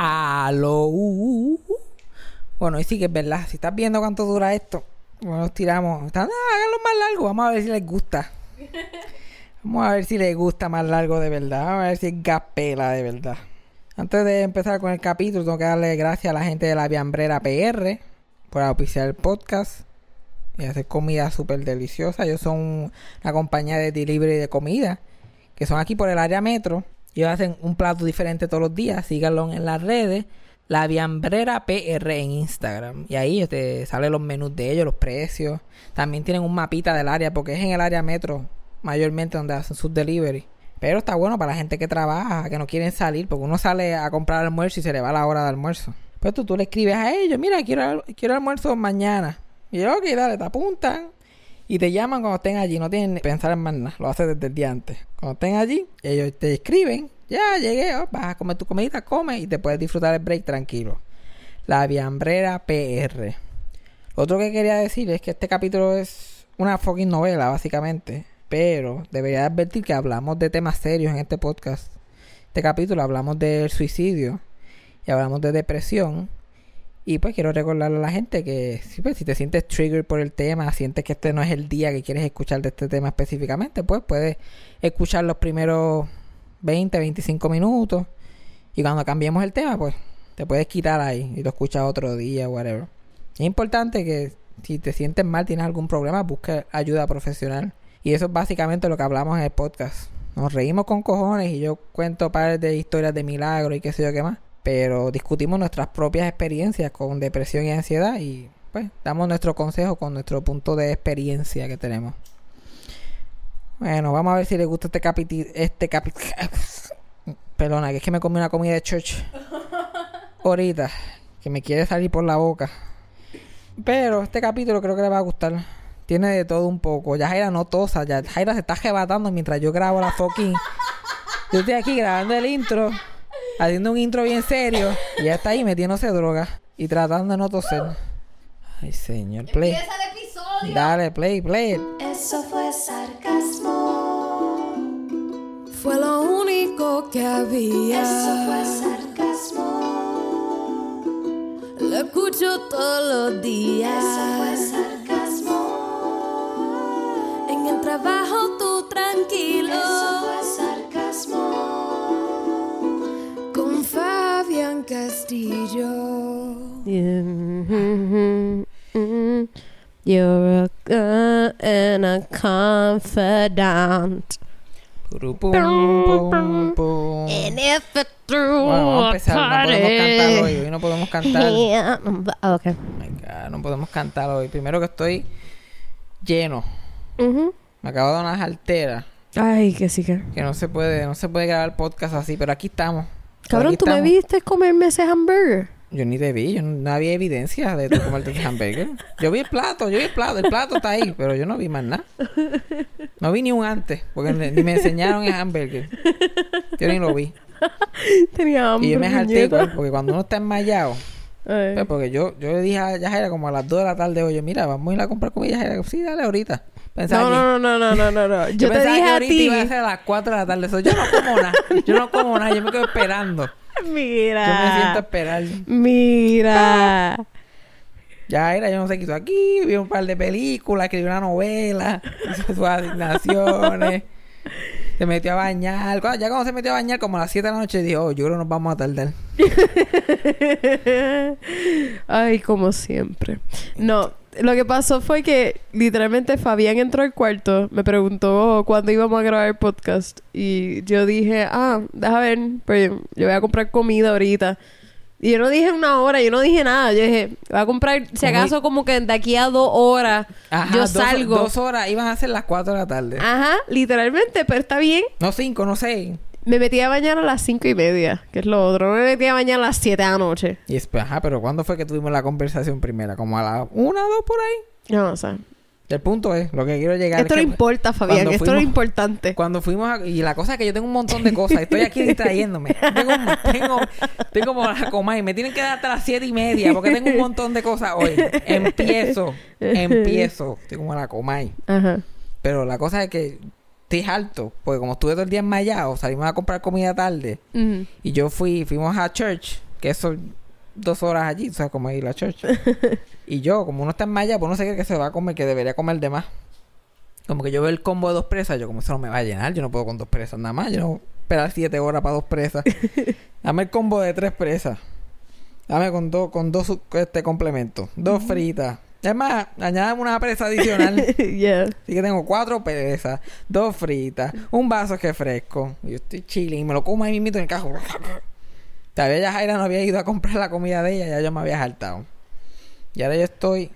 Aló. Bueno, y sí que es verdad. Si estás viendo cuánto dura esto, bueno, nos tiramos. Ah, háganlo más largo. Vamos a ver si les gusta. Vamos a ver si les gusta más largo de verdad. Vamos a ver si es gapela de verdad. Antes de empezar con el capítulo, tengo que darle gracias a la gente de la Viambrera PR por auspiciar el podcast y hacer comida súper deliciosa. Ellos son una compañía de delivery de comida que son aquí por el área metro. Ellos hacen un plato diferente todos los días. Síganlo en las redes. La Viambrera PR en Instagram. Y ahí te salen los menús de ellos, los precios. También tienen un mapita del área porque es en el área metro mayormente donde hacen sus delivery. Pero está bueno para la gente que trabaja, que no quieren salir, porque uno sale a comprar almuerzo y se le va la hora de almuerzo. Pues tú, tú le escribes a ellos, mira, quiero, quiero almuerzo mañana. Y yo, ok, dale, te apuntan. Y te llaman cuando estén allí, no tienen que pensar en más nada, lo haces desde el antes. Cuando estén allí, ellos te escriben, ya llegué, oh, vas a comer tu comida, come y te puedes disfrutar el break tranquilo. La Viambrera PR. otro que quería decir es que este capítulo es una fucking novela, básicamente. Pero debería advertir que hablamos de temas serios en este podcast. Este capítulo hablamos del suicidio y hablamos de depresión. Y pues quiero recordarle a la gente que pues, si te sientes trigger por el tema, sientes que este no es el día que quieres escuchar de este tema específicamente, pues puedes escuchar los primeros 20, 25 minutos. Y cuando cambiemos el tema, pues te puedes quitar ahí y lo escuchas otro día, whatever. Es importante que si te sientes mal, tienes algún problema, busque ayuda profesional. Y eso es básicamente lo que hablamos en el podcast. Nos reímos con cojones y yo cuento pares de historias de milagros y qué sé yo qué más. Pero discutimos nuestras propias experiencias con depresión y ansiedad y pues damos nuestro consejo con nuestro punto de experiencia que tenemos. Bueno, vamos a ver si les gusta este capítulo. Este capítulo. Perdona, que es que me comí una comida de church. Ahorita. Que me quiere salir por la boca. Pero este capítulo creo que le va a gustar. Tiene de todo un poco. Ya Jaira no tosa. Ya Jaira se está jebatando mientras yo grabo la fucking. Yo estoy aquí grabando el intro. Haciendo un intro bien serio. Y ya está ahí metiéndose droga. Y tratando de no toser. Ay, señor. Play. Empieza el episodio. Dale, play, play. Eso fue sarcasmo. Fue lo único que había. Eso fue sarcasmo. Lo escucho todos los días. Eso fue sarcasmo. You're a good and a confidant. And if it Bueno, vamos a empezar. No podemos cantar hoy. Hoy no podemos cantar. Yeah. Okay. Oh my God, no podemos cantar hoy. Primero que estoy lleno. Ujú. Me acabo de dar unas alteras. Ay, que sí que. Que no se puede, no se puede grabar podcast así, pero aquí estamos. Cabrón, Aquí ¿tú me viste comerme ese hamburger? Yo ni te vi, yo no, había evidencia de tu comerte ese hamburger. Yo vi el plato, yo vi el plato, el plato está ahí, pero yo no vi más nada. No vi ni un antes, porque ni, me enseñaron el hamburger. Yo ni lo vi. Tenía hambre. Y yo me jalté, pues, porque cuando uno está enmayado, Ay. pues, porque yo, yo le dije a Yajaira como a las 2 de la tarde, oye, mira, vamos a ir a comprar comida. Yajaira, sí, dale ahorita. Pensaba No, no, no, no, no, no, no. Yo, te pensaba dije que a ahorita ti. iba a ser a las 4 de la tarde. Eso, yo no como nada. Yo no como nada. Yo me quedo esperando. Mira. Yo me siento a esperar. Mira. Ya era, yo no sé qué hizo aquí. Vi un par de películas, escribió una novela. Hizo sus asignaciones. Se metió a bañar. Cuando- ya cuando se metió a bañar, como a las 7 de la noche, dijo, oh, yo creo que nos vamos a tardar. Ay, como siempre. No, lo que pasó fue que literalmente Fabián entró al cuarto, me preguntó cuándo íbamos a grabar el podcast y yo dije, ah, déjame ver, pues yo voy a comprar comida ahorita. Y yo no dije una hora, yo no dije nada. Yo dije, voy a comprar, si acaso, como que de aquí a dos horas Ajá, yo dos, salgo. Dos horas, iban a ser las 4 de la tarde. Ajá, literalmente, pero está bien. No cinco, no seis. Me metí a bañar a las cinco y media, que es lo otro. Me metí a bañar a las siete de la noche. Y después, ajá, pero ¿cuándo fue que tuvimos la conversación primera? Como a las una o dos por ahí. No, o sea. El punto es, lo que quiero llegar Esto es no que importa, Fabián. Esto es fuimos- importante. Cuando fuimos a... Y la cosa es que yo tengo un montón de cosas. Estoy aquí distrayéndome. Tengo, tengo, tengo como la coma y me tienen que dar hasta las siete y media porque tengo un montón de cosas hoy. Empiezo. Empiezo. Estoy como la comay. Ajá. Pero la cosa es que estoy harto. Porque como estuve todo el día enmayado, salimos a comprar comida tarde. Y yo fui... Fuimos a church. que son dos horas allí, o sea, como ir a la church. y yo, como uno está en malla, pues no sé qué que se va a comer, que debería comer de más. Como que yo veo el combo de dos presas, yo como eso no me va a llenar, yo no puedo con dos presas nada más, yo no puedo esperar siete horas para dos presas. Dame el combo de tres presas. Dame con dos, con dos este complementos, dos fritas. Es más, añádame una presa adicional. yeah. Así que tengo cuatro presas, dos fritas, un vaso que fresco. Yo estoy chilling y me lo como ahí mismo en el cajo. Todavía ya Jaira no había ido a comprar la comida de ella, ya yo me había saltado. Y ahora yo estoy.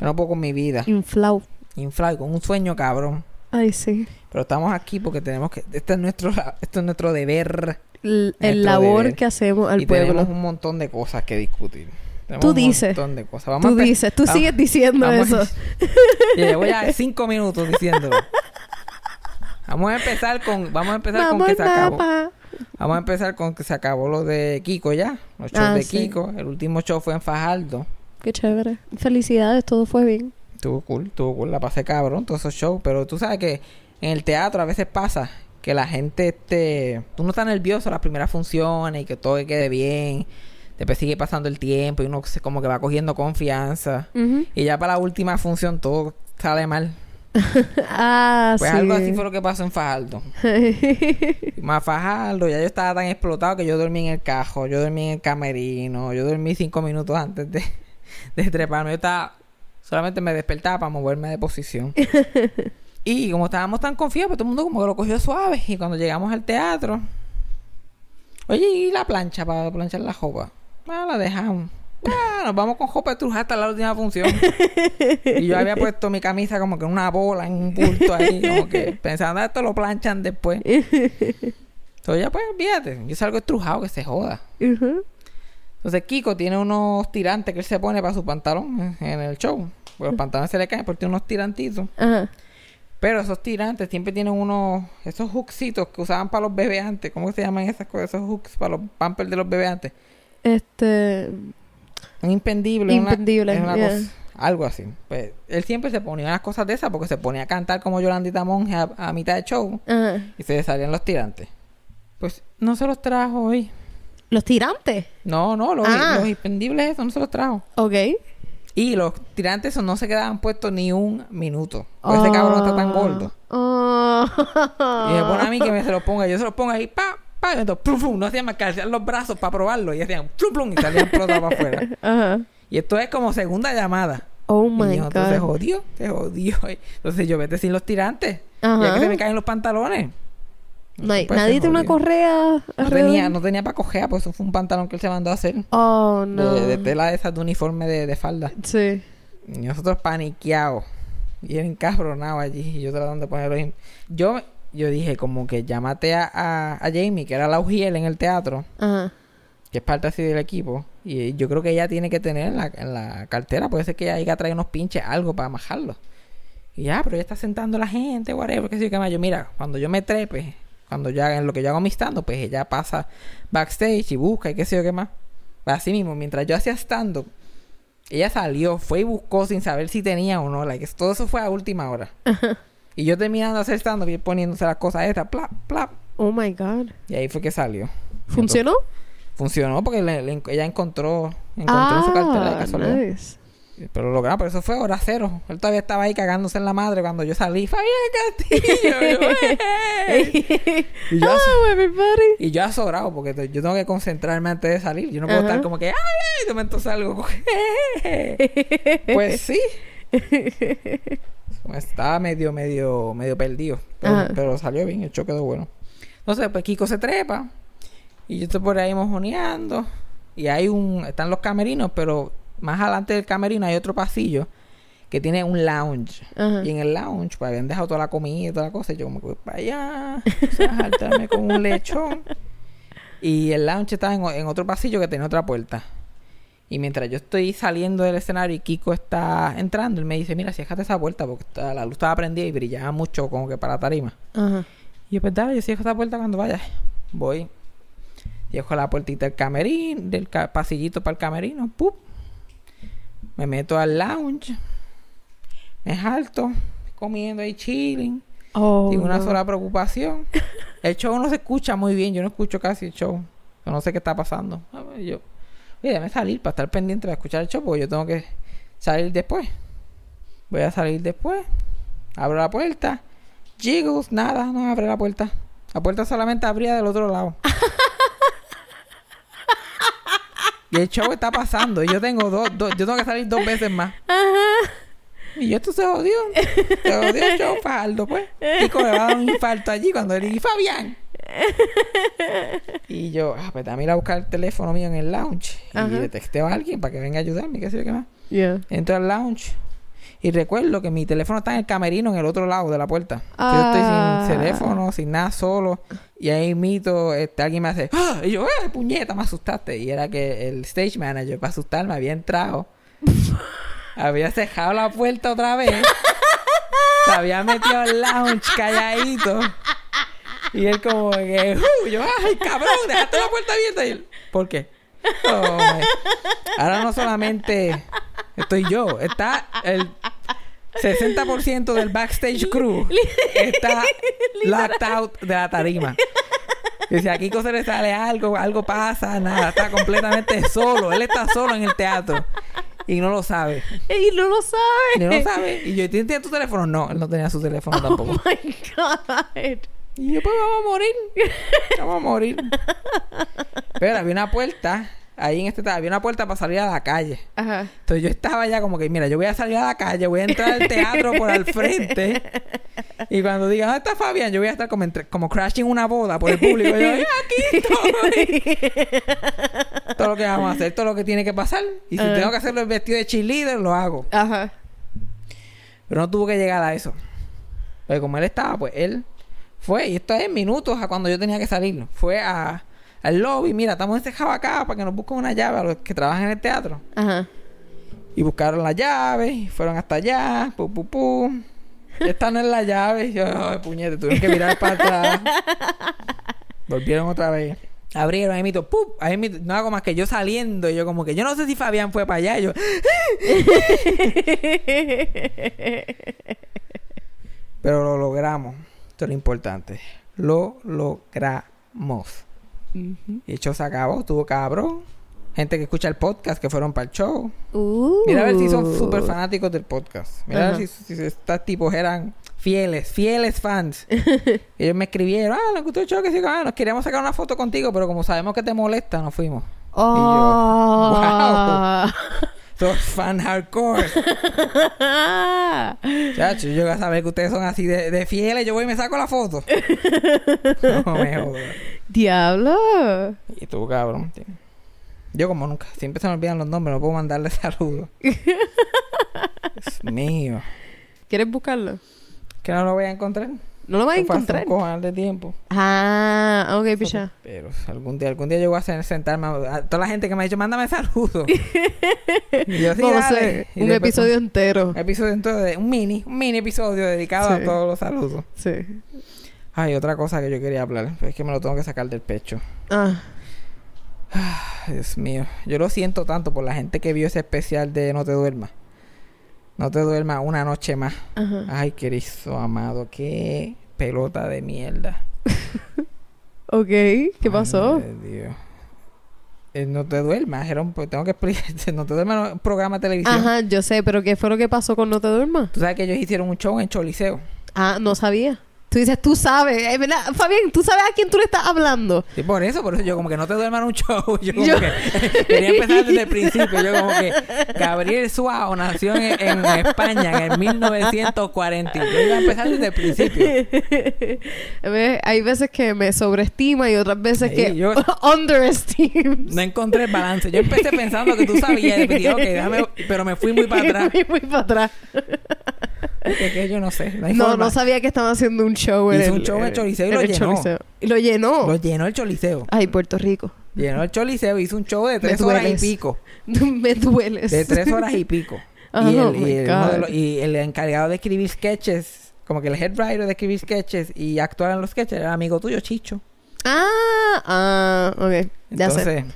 No puedo con mi vida. Inflau. Inflado, con un sueño cabrón. Ay, sí. Pero estamos aquí porque tenemos que. Este es nuestro, este es nuestro deber. L- el labor deber. que hacemos al y pueblo. tenemos un montón de cosas que discutir. Tenemos Tú un dices. montón de cosas. Vamos a Tú dices, tú vamos- sigues diciendo eso. Y le voy a dar cinco minutos diciéndolo. Vamos a empezar con. Vamos a empezar con que se acabó. Vamos a empezar con que se acabó lo de Kiko ya. Los shows Ah, de sí. Kiko. El último show fue en Fajardo. Qué chévere. Felicidades, todo fue bien. Estuvo cool, estuvo cool. La pasé cabrón, todos esos shows. Pero tú sabes que en el teatro a veces pasa que la gente, este. Tú no estás nervioso las primeras funciones y que todo quede bien. Después sigue pasando el tiempo y uno se- como que va cogiendo confianza. Y ya para la última función todo sale mal. ah, Pues sí. algo así fue lo que pasó en Fajardo. Más Fajardo, ya yo estaba tan explotado que yo dormí en el cajo, yo dormí en el camerino, yo dormí cinco minutos antes de, de treparme. Yo estaba, solamente me despertaba para moverme de posición. y como estábamos tan confiados, pues todo el mundo como que lo cogió suave. Y cuando llegamos al teatro, oye, ¿y la plancha para planchar la jopa? Ah, la dejamos. Ah, nos vamos con jopa de truja hasta la última función. y yo había puesto mi camisa como que en una bola, en un bulto ahí, como que pensando, "Ah, esto lo planchan después. Entonces ya pues, fíjate, yo salgo estrujado que se joda. Entonces Kiko tiene unos tirantes que él se pone para su pantalón en el show. Pues los pantalones se le caen porque tiene unos tirantitos. Ajá. Pero esos tirantes siempre tienen unos, esos hooksitos que usaban para los bebés antes. ¿Cómo se llaman esas cosas? Esos hooks para los pampers de los bebés antes. Este. Un impendible. una- Impendible, es una yeah. cosa- algo así. Pues él siempre se ponía unas cosas de esas porque se ponía a cantar como Yolandita Monge a, a mitad de show Ajá. y se le salían los tirantes. Pues no se los trajo hoy. Los tirantes. No, no, los, Ah. los impendibles esos no se los trajo. Ok. Y los tirantes esos no se quedaban puestos ni un minuto. Pues ese cabrón está tan gordo. Oh. Y me pone a mí que me se los ponga. Yo se los pongo ahí, pa, pa. Y entonces, plum, plum. No hacían más que alzar los brazos para probarlo. Y hacían, plum, plum. Y salían explotados para afuera. Ajá. Y esto es como segunda llamada. Oh y my yo, entonces, se god. jodió, se jodió. Entonces yo vete sin los tirantes. Ajá. Ya que se me caen los pantalones. No hay- Pues, nadie tiene una correa. No tenía, no tenía para coger, pues eso fue un pantalón que él se mandó a hacer. Oh no. De, de tela de esas de uniforme de, de falda. Sí. Y nosotros paniqueados. Y él encabronado allí. Y yo tratando de ponerlo en... Yo, yo dije como que llámate a, a, a Jamie, que era la Ujiel en el teatro. Ajá. Que es parte así del equipo. Y yo creo que ella tiene que tener en la, en la cartera. Puede ser que ella haya traído unos pinches, algo para majarlo. Y ya, pero ella está sentando a la gente, whatever. Que sí, que más. Yo, mira, cuando yo me trepe, cuando yo haga en lo que yo hago mi stand pues ella pasa backstage y busca y qué sé yo qué más. Así mismo, mientras yo hacía stand ella salió, fue y buscó sin saber si tenía o no. Like, todo eso fue a última hora. Y yo terminando hacer stand-up y poniéndose las cosas estas, plap, plap. Oh my god. Y ahí fue que salió. ¿Funcionó? Funcionó porque le- le- ella encontró, encontró en su cartera de Ah, casualidad. nice. Pero lo logramos, pero eso fue hora cero. Él todavía estaba ahí cagándose en la madre cuando yo salí. ¡Fabián Castillo! Y yo, Hello, everybody. y yo azorado porque te- yo tengo que concentrarme antes de salir. Yo no puedo estar como que, ¡ay, ay! De momento salgo. pues sí. Estaba medio, medio, medio perdido. Pero, salió bien, el show quedó bueno. Entonces, pues Kiko se trepa. Y yo estoy por ahí mojoneando. Y hay un. Están los camerinos, pero más adelante del camerino hay otro pasillo que tiene un lounge. Ajá. Y en el lounge, pues habían dejado toda la comida y toda la cosa. Y yo, que voy para allá, a saltarme con un lechón. Y el lounge estaba en, en otro pasillo que tenía otra puerta. Y mientras yo estoy saliendo del escenario y Kiko está entrando, él me dice, mira, cierrate esa puerta porque la luz estaba prendida y brillaba mucho como que para la tarima. Ajá. Y yo, pues dale, yo cierro esa puerta cuando vaya. Voy. Cierro la puertita del camerín, del ca- pasillito para el camerino. ¡pup! Me meto al lounge. Me jalto. Comiendo ahí chilling. Oh, Sin una no. sola preocupación. El show no se escucha muy bien. Yo no escucho casi el show. Yo no sé qué está pasando. Yo, oye, déjame salir para estar pendiente para escuchar el show porque yo tengo que salir después. Voy a salir después. Abro la puerta. Jiggles, nada, no abre la puerta. La puerta solamente abría del otro lado. y el show está pasando. Y yo tengo dos, dos- yo tengo que salir dos veces más. Y esto se jodió. Se jodió el show Fajardo, pues. Chico le va a dar un infarto allí cuando le dije, Fabián. y yo, ah, pues dame ir a buscar el teléfono mío en el lounge. Ajá. Y le texteo a alguien para que venga a ayudarme, qué sé yo qué más. Yeah. Entro al lounge. Y recuerdo que mi teléfono está en el camerino en el otro lado de la puerta. Ah. Yo estoy sin teléfono, sin nada, solo. Y ahí mito, este, alguien me hace, ¡ah! Y yo, ¡eh, puñeta! Me asustaste. Y era que el stage manager, para asustarme, había entrado. había cerrado la puerta otra vez. se había metido al lounge calladito. Y él como que, ¡uh! Yo, ¡ay, cabrón! Dejaste la puerta abierta. Y él, ¿por qué? Oh. Ahora no solamente estoy yo, está el 60% del backstage crew está locked out de la tarima. Y si a Kiko se le sale algo, algo pasa, nada, está completamente solo. Él está solo en el teatro y no lo sabe. Y no lo sabe. Y no lo sabe. Y yo, ¿tienes tu teléfono? No, él no tenía su teléfono tampoco. Oh my God. Y yo, pues vamos a morir. Vamos a morir. Pero había una puerta, ahí en este había una puerta para salir a la calle. Ajá. Entonces yo estaba ya como que, mira, yo voy a salir a la calle, voy a entrar al teatro por al frente. Y cuando digan, ¿dónde está Fabián? Yo voy a estar como, entre- como crashing una boda por el público. Yo, "Ay, aquí estoy. todo lo que vamos a hacer, todo lo que tiene que pasar. Y si tengo que hacerlo el vestido de cheerleader, lo hago. Ajá. Pero no tuvo que llegar a eso. Porque como él estaba, pues él fue, y esto es minutos a cuando yo tenía que salir. Fue a, al lobby, mira, estamos encerrados acá para que nos busquen una llave a los que trabajan en el teatro. Ajá. Y buscaron la llave, y fueron hasta allá, pu, pu, pu. Esta no es la llave. Y yo, ay, puñete, tuvieron que mirar para atrás. Volvieron otra vez. Abrieron, ahí mito, ¡pum! Ahí mito, no hago más que yo saliendo. Y yo como que, yo no sé si Fabián fue para allá. Y yo, pero lo logramos. Esto es lo importante. Lo logramos. Ujú. Y el show se acabó, tuvo cabrón. Gente que escucha el podcast, que fueron para el show. Uh. Mira a ver si son súper fanáticos del podcast. Mira a ver si, si estos tipos eran fieles, fieles fans. Ellos me escribieron, ah, nos gustó el show, que sí, ah, nos queríamos sacar una foto contigo, pero como sabemos que te molesta, nos fuimos. Oh. Sos fan hardcore. Chacho, yo voy a saber que ustedes son así de, de fieles, yo voy y me saco la foto. no me jodas. Diablo. Y tú, cabrón. tío. Yo como nunca, siempre se me olvidan los nombres, no puedo mandarle saludos. Dios mío. ¿Quieres buscarlo? Que no lo voy a encontrar. No lo vas a encontrar. cojonal de tiempo. Ah, ok, picha. Pero algún día, algún día yo voy a hacer- sentarme a, toda la gente que me ha dicho, mándame saludos. y yo sí, Vamos a dale. hacer un episodio entero. Un episodio entero de un mini, un mini episodio dedicado a todos los saludos. Sí. Ay, otra cosa que yo quería hablar, es que me lo tengo que sacar del pecho. Ah. Ay, Dios mío, yo lo siento tanto por la gente que vio ese especial de No te duermas. No te duermas una noche más. Ajá. Ay, Cristo amado, qué pelota de mierda. Ok. ¿Qué pasó? Ay, Dios. Eh, no te duermas, era un, pues, tengo que explicarte, no te duermas un programa de televisión. Ajá, yo sé, pero ¿qué fue lo que pasó con No te duermas? Tú sabes que ellos hicieron un show en Choliseo. Ah, no sabía. Tú dices, tú sabes, eh, ¿verdad? Fabián, ¿tú sabes a quién tú le estás hablando? Y por eso, por eso yo como que no te duermas en un show. Yo como Yo- que quería empezar desde el principio. Yo como que Gabriel Suárez nació en, en España en el 1940. Yo iba a empezar desde el principio. Hay veces que me sobreestima y otras veces Sí, que yo- underestimes. No encontré el balance. Yo empecé pensando que tú sabías. Y dije, ok, déjame, pero me fui muy para atrás. Muy, muy para atrás. Que, que yo no sé. No, No, sabía que estaban haciendo un show en Hizo el... un show en el Choliseo y lo llenó. Choliseo. Y lo llenó. Lo llenó el Choliseo. Ay, Puerto Rico. Llenó el Choliseo. Hizo un show de tres horas y pico. Me dueles. De tres horas y pico. Oh, y, el, my y, el, uno de God. los- y el encargado de escribir sketches, como que el head writer de escribir sketches y actuar en los sketches, era amigo tuyo, Chicho. Ah, ah, ok. Ya sé.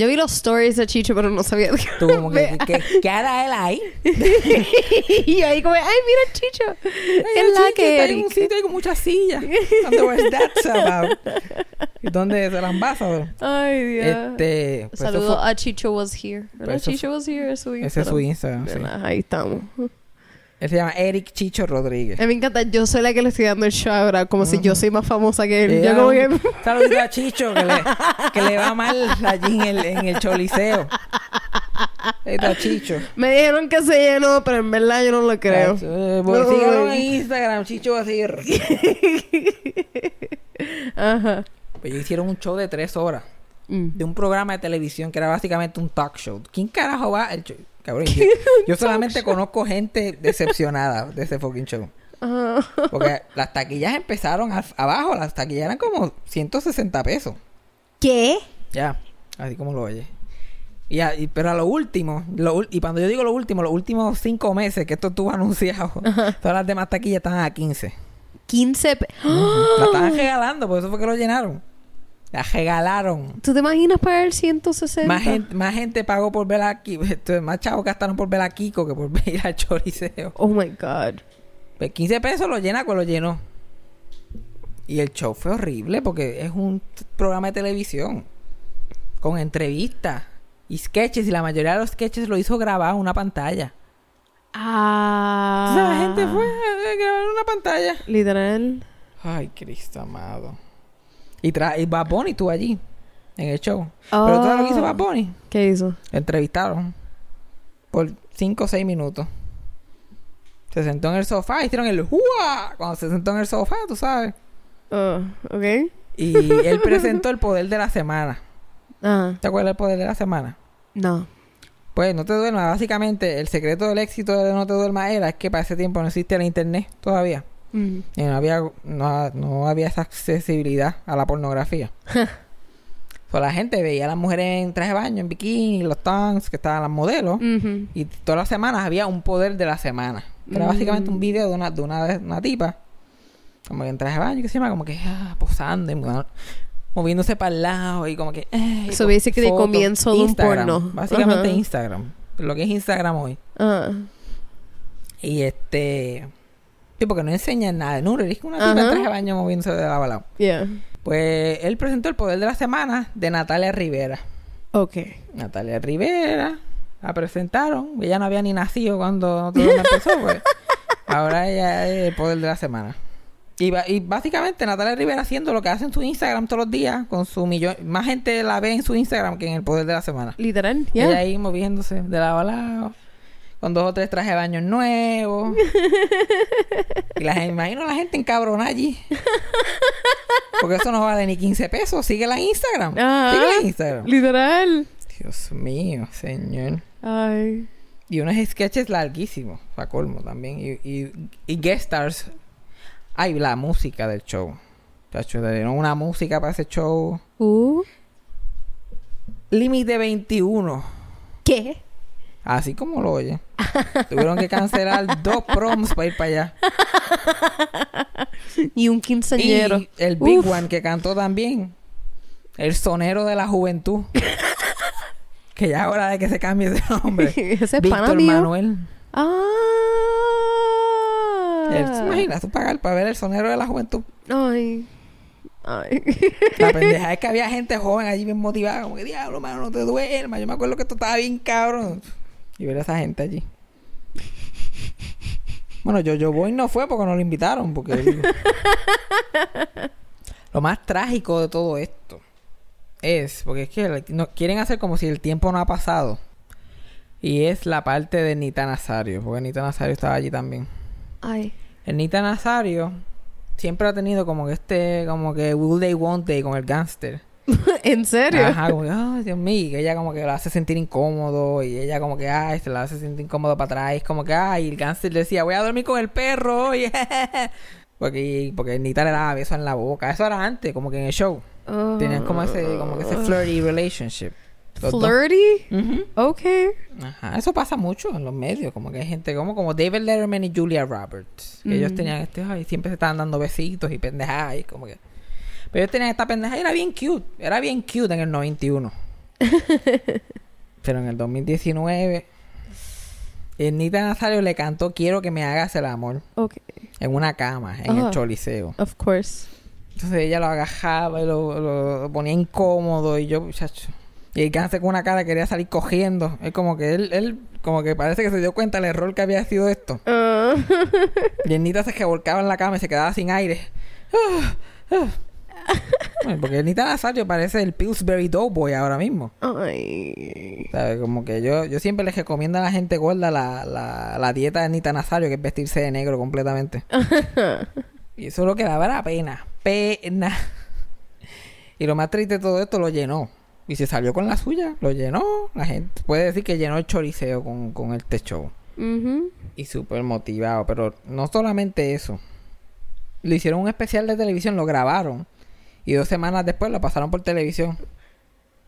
Yo vi los stories de Chicho, pero no sabía. Tú como que, ¿qué hará él ahí? y ahí como, ay, mira Chicho. Es la que está en un sitio hay con muchas sillas. ¿Y dónde es el ambasador? Ay, Dios. Este, pues eso Saludo fue- a Chicho was here. Eso Chicho was here es su Instagram. ese es su Instagram. Ahí estamos. Él se llama Eric Chicho Rodríguez. A mí me encanta. Yo soy la que le estoy dando el shout out, como si yo soy más famosa que él. Yo como que... Saludito a Chicho, que le, que le va mal allí en el, en el choliseo. Está Chicho. Me dijeron que se llenó, pero en verdad yo no lo creo. Eh, pues, No, en Instagram, Chicho va a seguir. Ajá. Pues ellos hicieron un show de tres horas. Mm. De un programa de televisión que era básicamente un talk show. ¿Quién carajo va al show? Cabrón, yo, yo solamente conozco gente decepcionada de ese fucking show. Porque las taquillas empezaron a- abajo, las taquillas eran como 160 pesos. ¿Qué? Ya, así como lo oyes. Y, a- y- pero a lo último, lo y cuando yo digo lo último, los últimos cinco meses que esto estuvo anunciado, todas las demás taquillas estaban a 15. 15 pe- La estaban regalando, por eso fue que lo llenaron. La regalaron. ¿Tú te imaginas pagar 160? Más gente, más gente pagó por ver a Kiko. Más chavos gastaron por ver a Kiko que por ir al choriceo. Oh my God. Pues 15 pesos lo llena, pues lo llenó. Y el show fue horrible porque es un programa de televisión. Con entrevistas y sketches. Y la mayoría de los sketches lo hizo grabado en una pantalla. Ah. Entonces la gente fue a grabar en una pantalla. Literal. Ay, Cristo amado. Y, tra y Bad Bunny estuvo allí. En el show. Pero todo lo que hizo Oh. Bad Bunny. ¿Qué hizo? Lo entrevistaron. Por 5 o 6 minutos. Se sentó en el sofá. Hicieron el ¡Hua! Cuando se sentó en el sofá, tú sabes. Oh, ok. Y él presentó el poder de la semana. ¿Te acuerdas del poder de la semana? no. Pues no te duermas. Básicamente, el secreto del éxito de No te duermas era es que para ese tiempo no existía el internet todavía. Mm. Y no había, no, no había esa accesibilidad a la pornografía. pues la gente veía a las mujeres en traje de baño, en bikini, los tanks, que estaban las modelos. Y todas las semanas había un poder de la semana. Que Era Mm. básicamente un video de una, de una, de una tipa. Como que en traje de baño, que se llama como que ah, posando y mo- moviéndose para el lado y como que... eh, y So, con basically, fotos. comienzo de un porno. Básicamente. Instagram. Lo que es Instagram hoy. Ah. Y este... Sí, porque no enseñan nada. No, es que una tipa en traje de baño moviéndose de lado a lado. Yeah. Pues él presentó el poder de la semana de Natalia Rivera. Ok. Natalia Rivera la presentaron. Ella no había ni nacido cuando todo empezó, pues. Ahora ella es el poder de la semana. Y, básicamente Natalia Rivera haciendo lo que hace en su Instagram todos los días, con su millón. Más gente la ve en su Instagram que en el poder de la semana. Literal, Ella yeah. ahí moviéndose de lado a lado. Con dos o tres trajes de baño nuevos. y la gente, imagino a la gente encabronada allí. Porque eso no vale ni 15 pesos. Síguela en Instagram. Ajá. Síguela en Instagram. Literal. Dios mío, señor. Ay. Y unos sketches larguísimos, para colmo también. Y, y, y guest stars. Ay, la música del show. Chacho, le dieron una música para ese show. Uh. Límite 21. ¿Qué? Así como lo oye. Tuvieron que cancelar dos proms para ir para allá. Y un quinceañero. Y el Big Uf. One que cantó también. El sonero de la juventud. que ya es hora de que se cambie ese nombre. Ese Víctor. Manuel. Ah. Él, ¿te imaginas tú pagar para ver el sonero de la juventud? Ay. Ay. La pendeja es que había gente joven allí bien motivada, como que diablo, mano, no te duermas. Yo me acuerdo que esto estaba bien cabrón. Y ver a esa gente allí. Bueno, yo, yo voy no fue porque no lo invitaron, porque lo más trágico de todo esto es, porque es que no, quieren hacer como si el tiempo no ha pasado. Y es la parte de Nita Nazario, porque Nita Nazario estaba allí también. Ay. El Nita Nazario siempre ha tenido como que este, como que Will They Won't They con el gangster. ¿En serio? Ajá, como que, ay, Dios mío, ella como que lo hace sentir incómodo y ella como que, ay, se la hace sentir incómodo para atrás. Como que, ay, el le decía, voy a dormir con el perro hoy. porque, porque Nita le daba besos en la boca. Eso era antes, como que en el show. Oh. Tenían como ese, como que ese flirty relationship. Los. Flirty? Ok. Ajá, eso pasa mucho en los medios, como que hay gente como, como David Letterman y Julia Roberts, que ellos Mm. tenían este, ay, siempre se estaban dando besitos y pendejadas y como que... Pero ellos tenían esta pendeja y era bien cute, era bien cute en el 91. Pero en el 2019, Nita Nazario le cantó Quiero que me hagas el amor Ok. en una cama, en el Ah. Choliseo. Of course. Entonces ella lo agajaba y lo, lo- lo ponía incómodo y yo, muchacho. Y el cáncer con una cara quería salir cogiendo. Es como que él, él, como que parece que se dio cuenta del error que había sido esto. Ah. Y Nita se revolcaba en la cama y se quedaba sin aire. Ah, ah. Bueno, porque Nita Nazario parece el Pillsbury Doughboy ahora mismo. Ay. ¿Sabes? Como que yo, yo siempre les recomiendo a la gente gorda la, la, la dieta de Nita Nazario, que es vestirse de negro completamente. y eso es lo que daba la pena. Pena. Y lo más triste de todo esto lo llenó. Y se salió con la suya, lo llenó. La gente puede decir que llenó el choriceo con, con show. Ujú. Y súper motivado. Pero no solamente eso. Le hicieron un especial de televisión, lo grabaron. Y dos semanas después lo pasaron por televisión.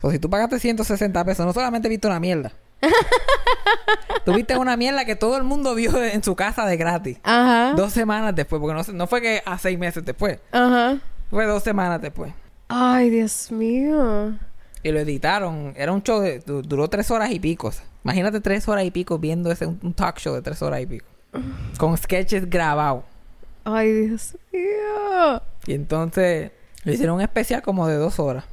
O si tú pagaste 160 pesos, no solamente viste una mierda. tú viste una mierda que todo el mundo vio en su casa de gratis. Ajá. Dos semanas después, porque no, no fue que a seis meses después. Ajá. Fue dos semanas después. Ay, Dios mío. Y lo editaron. Era un show de... du- Duró tres horas y pico. Imagínate tres horas y pico viendo ese un talk show de tres horas y pico. Con sketches grabados. Ay, Dios mío. Y entonces le hicieron un especial como de dos horas.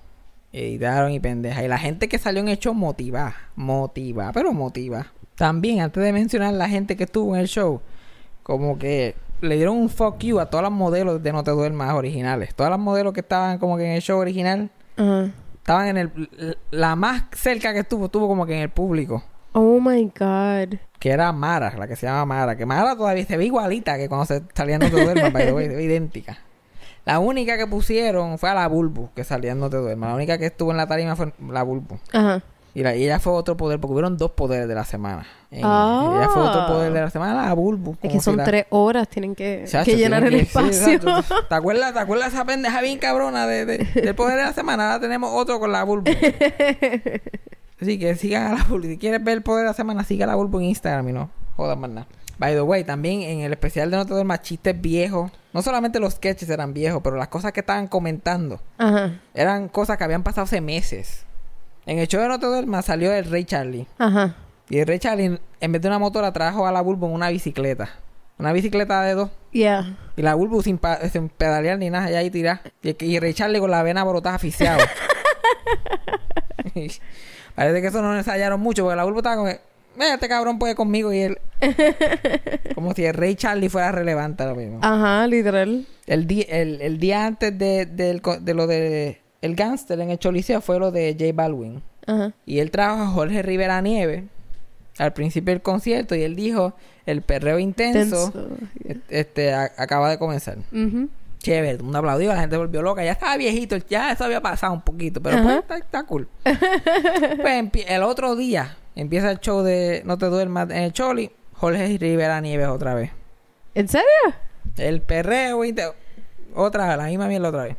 Y editaron y pendeja. Y la gente que salió en el show motiva. Motiva, pero motiva. También, antes de mencionar la gente que estuvo en el show, como que le dieron un fuck you a todas las modelos de No Te Duermas originales. Todas las modelos que estaban como que en el show original, estaban en el... La más cerca que estuvo, estuvo como que en el público. Oh my God. Que era Mara, la que se llama Mara. Que Mara todavía se ve igualita que cuando se salía No Te Duermas, ve idéntica. La única que pusieron fue a la Bulbu, que salía No Te Duermas. La única que estuvo en la tarima fue la Bulbu. Ajá. Y, la, y ella fue otro poder, porque hubieron dos poderes de la semana. En- Ah. Ella fue otro poder de la semana, la Bulbu. Es que si son la- tres horas, tienen que, Chacho, que llenar el que- espacio. ¿Te acuerdas, ¿Te acuerdas esa pendeja bien cabrona de, de- del poder de la semana? Ahora tenemos otro con la Bulbu. Así que sigan a la Bulbu. Si quieres ver el poder de la semana, siga a la Bulbu en Instagram y no jodas más nada. By the way, también en el especial de No Te Duermas, chistes viejos. No solamente los sketches eran viejos, pero las cosas que estaban comentando Ajá. eran cosas que habían pasado hace meses. En el show de No Te Duermas salió el Rey Charlie. Ajá. Y el Rey Charlie, en vez de una motora, trajo a la Bulbu en una bicicleta. Una bicicleta de dos. Yeah. Y la Bulbu sin, sin pedalear ni nada, allá ahí tirada. Y, y el Rey Charlie con la vena brotada asfixiado. Y Parece que eso no lo ensayaron mucho, porque la Bulbu estaba que, "Eh, este cabrón puede conmigo y él. como si el Rey Charlie fuera relevante ahora mismo. Ajá, literal. El, el, el día antes de, de lo de el gangster en el Choliseo fue lo de J Balwin. Ajá. Y él trajo a Jorge Rivera Nieve al principio del concierto y él dijo, el perreo intenso Tenso. et- este a- acaba de comenzar. Ujú. Chévere, un aplaudió, la gente volvió loca, ya estaba viejito, ya eso había pasado un poquito, pero Ajá. pues está, está cool. pues el otro día empieza el show de No te duermas en el Choli, Jorge Rivera Nieves otra vez. ¿En serio? El perreo inte- otra vez, la misma mierda otra vez.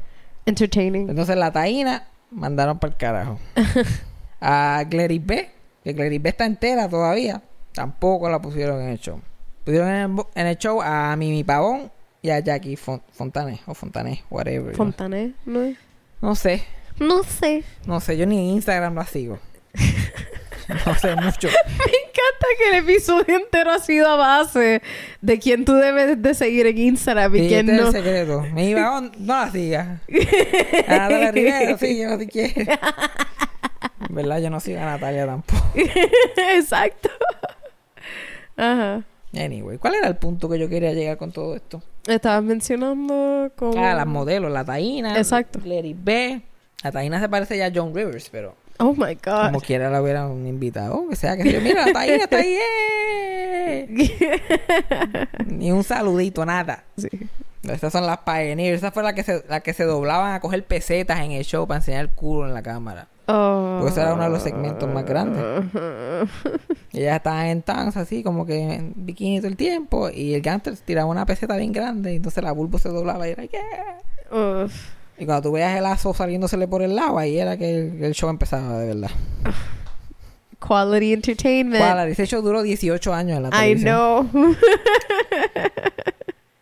Entertaining. Entonces la taína mandaron para el carajo. a Gleris B, que Gleris B está entera todavía, tampoco la pusieron en el show. Pusieron en el, bo- en el show a Mimi Pavón y a Jackie Fon- Fontané, o Fontané, whatever. Fontané, ¿no? es? No sé, No sé. no sé, yo ni en Instagram la sigo. no sé mucho. Me encanta que el episodio entero ha sido a base de quién tú debes de seguir en Instagram y Sí, quién este es no. el secreto. Pavón, no la sigas. A Natalia Rivera, síguelo si quieres. En verdad, yo no sigo a Natalia tampoco. Exacto. Ajá. Anyway, ¿cuál era el punto que yo quería llegar con todo esto? Estabas mencionando como... Ah, las modelos, la Taína. Exacto. Lady B. La Taína se parece ya a John Rivers, pero Oh my God. como quiera la hubieran invitado. Que sea que yo, mira, la Taína está ahí. ¡eh! Ni un saludito, nada. sí. Estas son las Pioneers. Esa fue la que se, la que se doblaban a coger pesetas en el show para enseñar el culo en la cámara. Oh. Porque ese era uno de los segmentos más grandes. Y ellas estaban en tanks así, como que en bikini todo el tiempo. Y el gangster tiraba una peseta bien grande. Y entonces la bulbo se doblaba y era, yeah. Uf. Y cuando tú veas el aso saliéndosele por el lado, ahí era que el, el show empezaba de verdad. Quality entertainment. Wow, ese show duró 18 años en la I televisión. know.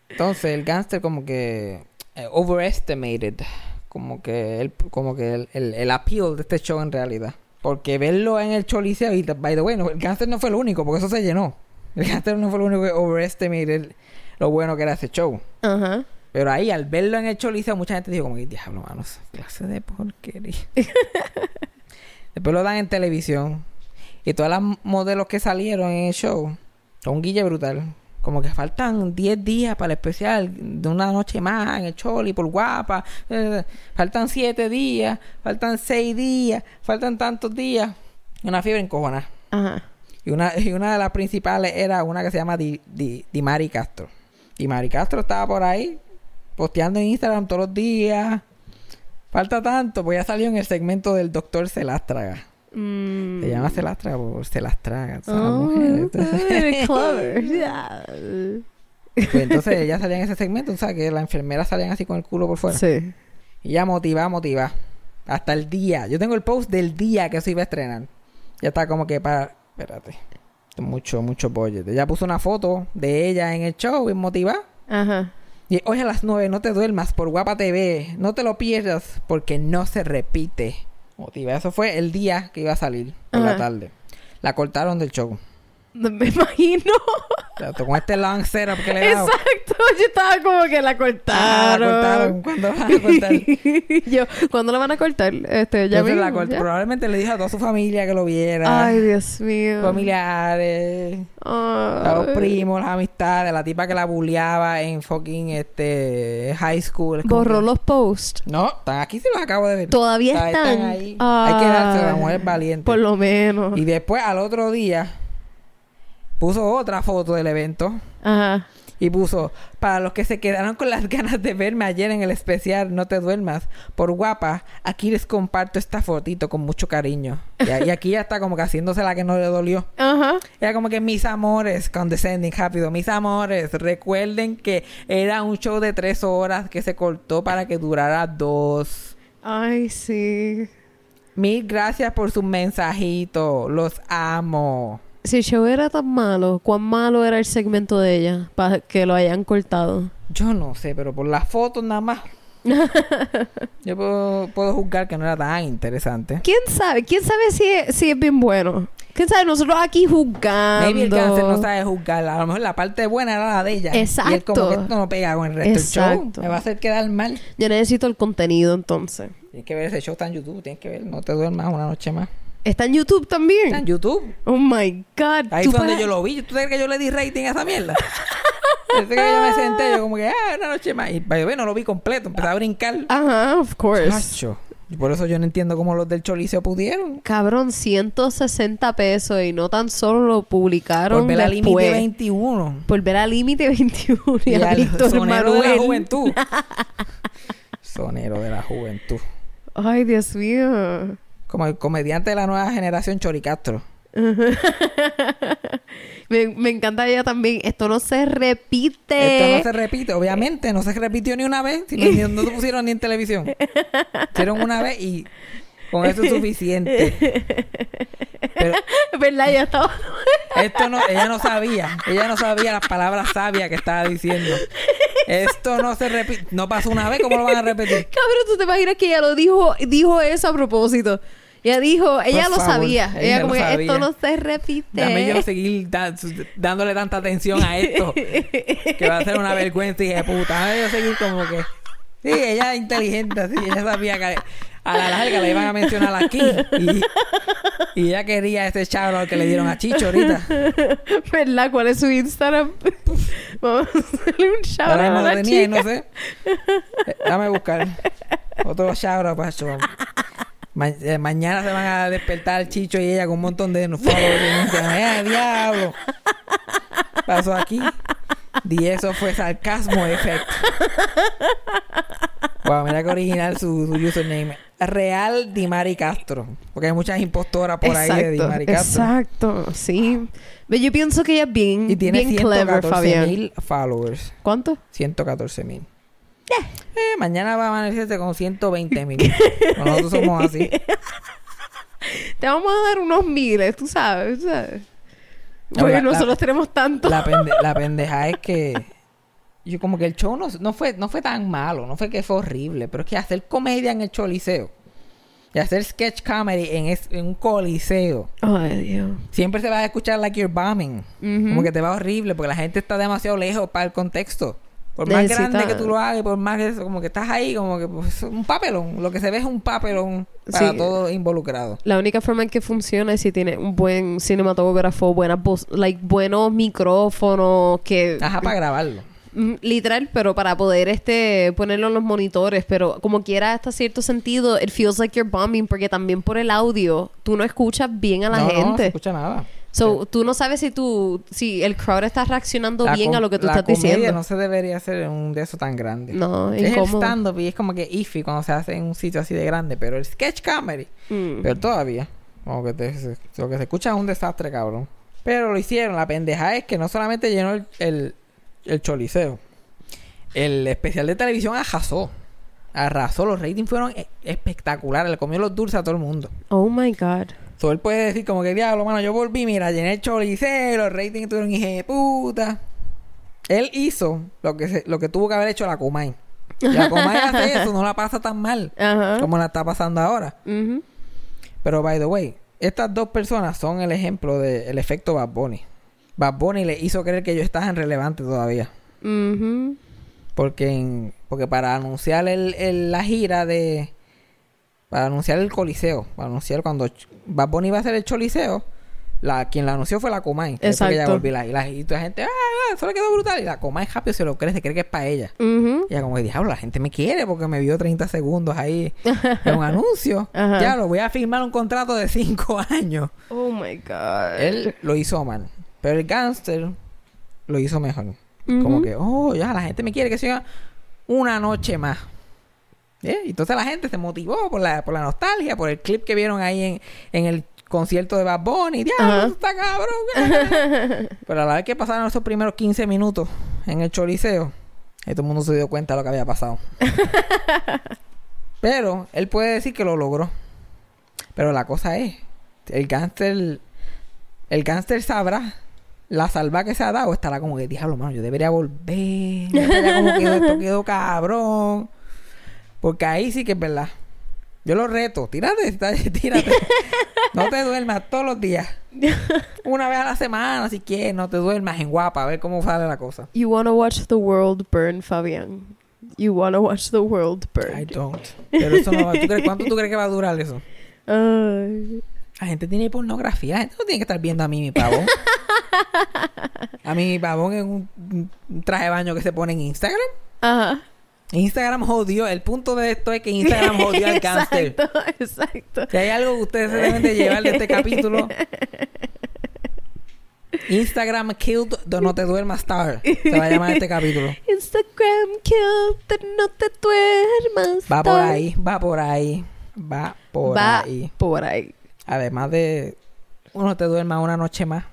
Entonces el gangster como que eh, overestimated como que el, como que el, el, el appeal de este show en realidad. Porque verlo en el Choliseo, y by the way, no, el cáncer no fue lo único, porque eso se llenó. El cáncer no fue lo único que overestimated lo bueno que era ese show. Ajá. Pero ahí, al verlo en el Choliseo, mucha gente dijo como que, diablo, mano, clase de porquería. Después lo dan en televisión. Y todas las modelos que salieron en el show son un guille brutal. Como que faltan 10 días para el especial de una noche más en el Choli por guapa. Eh, faltan 7 días, faltan 6 días, faltan tantos días. Una fiebre encojona. Ajá. Y una, y una de las principales era una que se llama Di, Di, Di Mari Castro. Di Mari Castro estaba por ahí posteando en Instagram todos los días. Falta tanto, pues ya salió en el segmento del doctor Celástraga. Mm. Se llama Celástraga por Celástraga. Oh, clever. Yeah. Pues entonces ella salía en ese segmento, o sea, que las enfermeras salían así con el culo por fuera. Sí. Y ya motiva, motiva. Hasta el día. Yo tengo el post del día que se iba a estrenar. Ya está como que para... Espérate. Mucho, mucho budget. Ella puso una foto de ella en el show, bien motivada. Ajá. Y hoy a las 9 no te duermas por Guapa TV. No te lo pierdas porque no se repite. Motiva. Eso fue el día que iba a salir por la tarde. La cortaron del show. Me imagino. Sea, con este long setup que le he dado. Exacto. Yo estaba como que la Ah, la cortaron. ¿Cuándo la van a cortar? Yo, ¿cuándo la van a cortar? Este, ya Entonces la mismo, cort- ya. Probablemente le dijo a toda su familia que lo viera. Ay, Dios mío. familiares, a los primos, las amistades, la tipa que la bulleaba en fucking este high school. Como Borró los posts. No, están aquí, se los acabo de ver. Todavía Ahí están. ahí. Hay que darse a la mujer valiente. Por lo menos. Y después, al otro día, puso otra foto del evento. Ajá. Y puso, para los que se quedaron con las ganas de verme ayer en el especial No te duermas, por guapa, aquí les comparto esta fotito con mucho cariño. Y, y aquí ya está como que haciéndose la que no le dolió. Ajá. Era como que mis amores, condescending, rápido, mis amores, recuerden que era un show de tres horas que se cortó para que durara dos. Ay, sí. Mil gracias por sus mensajitos, los amo. Si el show era tan malo, ¿cuán malo era el segmento de ella para que lo hayan cortado? Yo no sé, pero por las fotos nada más. Yo puedo, puedo juzgar que no era tan interesante. ¿Quién sabe? ¿Quién sabe si es, si es bien bueno? ¿Quién sabe? Nosotros aquí juzgando. Maybe el cáncer no sabe juzgar. A lo mejor la parte buena era la de ella. Y él como Exacto. que esto no pega con el resto del show. Exacto. Me va a hacer quedar mal. Yo necesito el contenido entonces. Tienes que ver ese show, está en YouTube. Tienes que ver, no te duermas una noche más. ¿Está en YouTube también? Está en YouTube. Oh my God. Ahí fue donde yo lo vi. ¿Tú sabes que yo le di rating a esa mierda? Desde que yo me senté, yo como que, ah, una noche más. Y by the way, no lo vi completo. Empecé a brincar. Ajá, of course. Chacho. Por eso yo no entiendo cómo los del Choliseo pudieron. Cabrón, 160 pesos y no tan solo lo publicaron Por ver al límite 21. Por ver al límite 21 y, Y a al Víctor sonero de la juventud. sonero de la juventud. Ay, Dios mío. Como el comediante de la nueva generación, Choricastro. Me, me encanta ella también. Esto no se repite. Esto no se repite. Obviamente, no se repitió ni una vez. Si no, no pusieron ni en televisión. Hicieron una vez y con eso es suficiente. Pero ¿Verdad? Ya estaba... esto no, ella no sabía. Ella no sabía las palabras sabias que estaba diciendo. Esto no se repite. No pasó una vez, ¿cómo lo van a repetir? Cabrón, ¿tú te imaginas que ella lo dijo, dijo eso a propropósito? Ella dijo, ella lo favor, sabía. ella como que sabía. esto no se repite. Dame yo seguir da- dándole tanta atención a esto. que va a ser una vergüenza, hija de puta. Dame yo seguir como que. Sí, ella es inteligente, sí. Ella sabía que a la larga le iban a mencionar aquí. Y, y ella quería ese chabro que le dieron a Chicho ahorita. ¿Verdad? ¿Cuál es su Instagram? Vamos a hacerle un shout Ahora out a lo la y chica. no sé. Eh, Dame buscar. Otro chabro para eso. Ma- eh, mañana se van a despertar Chicho y ella con un montón de followers. ¡Eh, diablo! Pasó aquí. Y eso fue sarcasmo efecto. Wow, mira que original su, su username. Real Dimari Castro. Porque hay muchas impostoras por ahí de Dimari Castro. exacto, sí. Ve, Yo pienso que ella es bien, Y tiene bien clever, 114 Fabián. followers. ¿Cuánto? 114 mil. Eh, mañana va a amanecerse con 120 mil. Nosotros somos así. Te vamos a dar unos miles, tú sabes. tú sabes. Porque la- la- nosotros tenemos tanto. La, pende- la pendeja es que yo como que el show no, no fue no fue tan malo, no fue que fue horrible, pero es que hacer comedia en el Choliseo y hacer sketch comedy en, es- en un coliseo. Ay, Dios. Siempre se va a escuchar like you're bombing. Como que te va horrible porque la gente está demasiado lejos para el contexto. Por más grande que tú lo hagas, por más que eso, como que estás ahí, como que pues, un papelón. Lo que se ve es un papelón para Sí. todos involucrados. La única forma en que funciona es si tiene un buen cinematógrafo, buenas voz, like, buenos micrófonos, que... Ajá, para grabarlo. Mm, Literal, pero para poder este ponerlo en los monitores, pero como quiera hasta cierto sentido, it feels like you're bombing porque también por el audio tú no escuchas bien a la no, no, no se gente. escucha nada. so, tú no sabes si tú si el crowd está reaccionando La bien a lo que tú la estás diciendo. no se debería hacer un de eso tan grande. No, es el incómodo. stand-up y es como que iffy cuando se hace en un sitio así de grande, pero el sketch comedy, Mm. pero todavía, como que te- se- lo que se escucha es un desastre, cabrón. Pero lo hicieron, la pendeja es que no solamente llenó el, el, el choliseo, el especial de televisión arrasó. Arrasó, los ratings fueron e- espectaculares, le comió los dulces a todo el mundo. Oh my god. So, él puede decir como que diablo, mano, yo volví, mira, llené el choliseo, los ratings estuvieron hija de puta. Él hizo lo que se- lo que tuvo que haber hecho la. Y la Comay hace eso, no la pasa tan mal como la está pasando ahora. Pero by the way, estas dos personas son el ejemplo del efecto Bad Bunny. Bad Bunny le hizo creer que ellos estaban relevantes todavía. Ujú. Porque en- porque para anunciar el, el- la gira de para anunciar el coliseo, para anunciar cuando Bad Bunny iba a hacer el choliseo, la quien la anunció fue la Comay, que que ella Exacto. volvió la, y, la, y toda la gente, ah, ah, eso le quedó brutal y la Comay rápido se lo cree, se cree que es para ella. Ujú. Y ella como que diablo, la gente me quiere porque me vio 30 segundos ahí en un anuncio. Ya lo voy a firmar un contrato de 5 años. Oh my god. Él lo hizo mal, pero el gangster lo hizo mejor. Como que, oh, ya, la gente me quiere que siga una noche más. ¿Eh? Entonces la gente se motivó por la, por la nostalgia, por el clip que vieron ahí en, en el concierto de Bad Bunny. ¡Diablo, está cabrón! Pero a la vez que pasaron esos primeros 15 minutos en el choliseo, ahí todo el mundo se dio cuenta de lo que había pasado. Pero él puede decir que lo logró. Pero la cosa es, el gánster, el gánster sabrá la salva que se ha dado. Estará como que, diablo, mano, yo debería volver. Está, ya como que esto quedó cabrón. Porque ahí sí que es verdad. Yo lo reto, tírate, tírate. No te duermas todos los días. Una vez a la semana, si quieres, no te duermas en guapa, a ver cómo sale la cosa. You wanna watch the world burn, Fabián. You wanna watch the world I burn. don't. Pero eso no va. ¿tú crees- ¿Cuánto tú crees que va a durar eso? Ay. La gente tiene pornografía. La gente no tiene que estar viendo a mí mi pavón. A mí mi pavón es un, un traje de baño que se pone en Instagram. Ajá. Instagram jodió. El punto de esto es que Instagram jodió al cáncer. Exacto, exacto. Si hay algo que ustedes se deben de llevar de este capítulo. Instagram killed the no te duermas star. Se va a llamar este capítulo. Instagram kill the no te duermas. Va por star. ahí, va por ahí. Va por Va ahí. por ahí. Además de uno te duerma una noche más.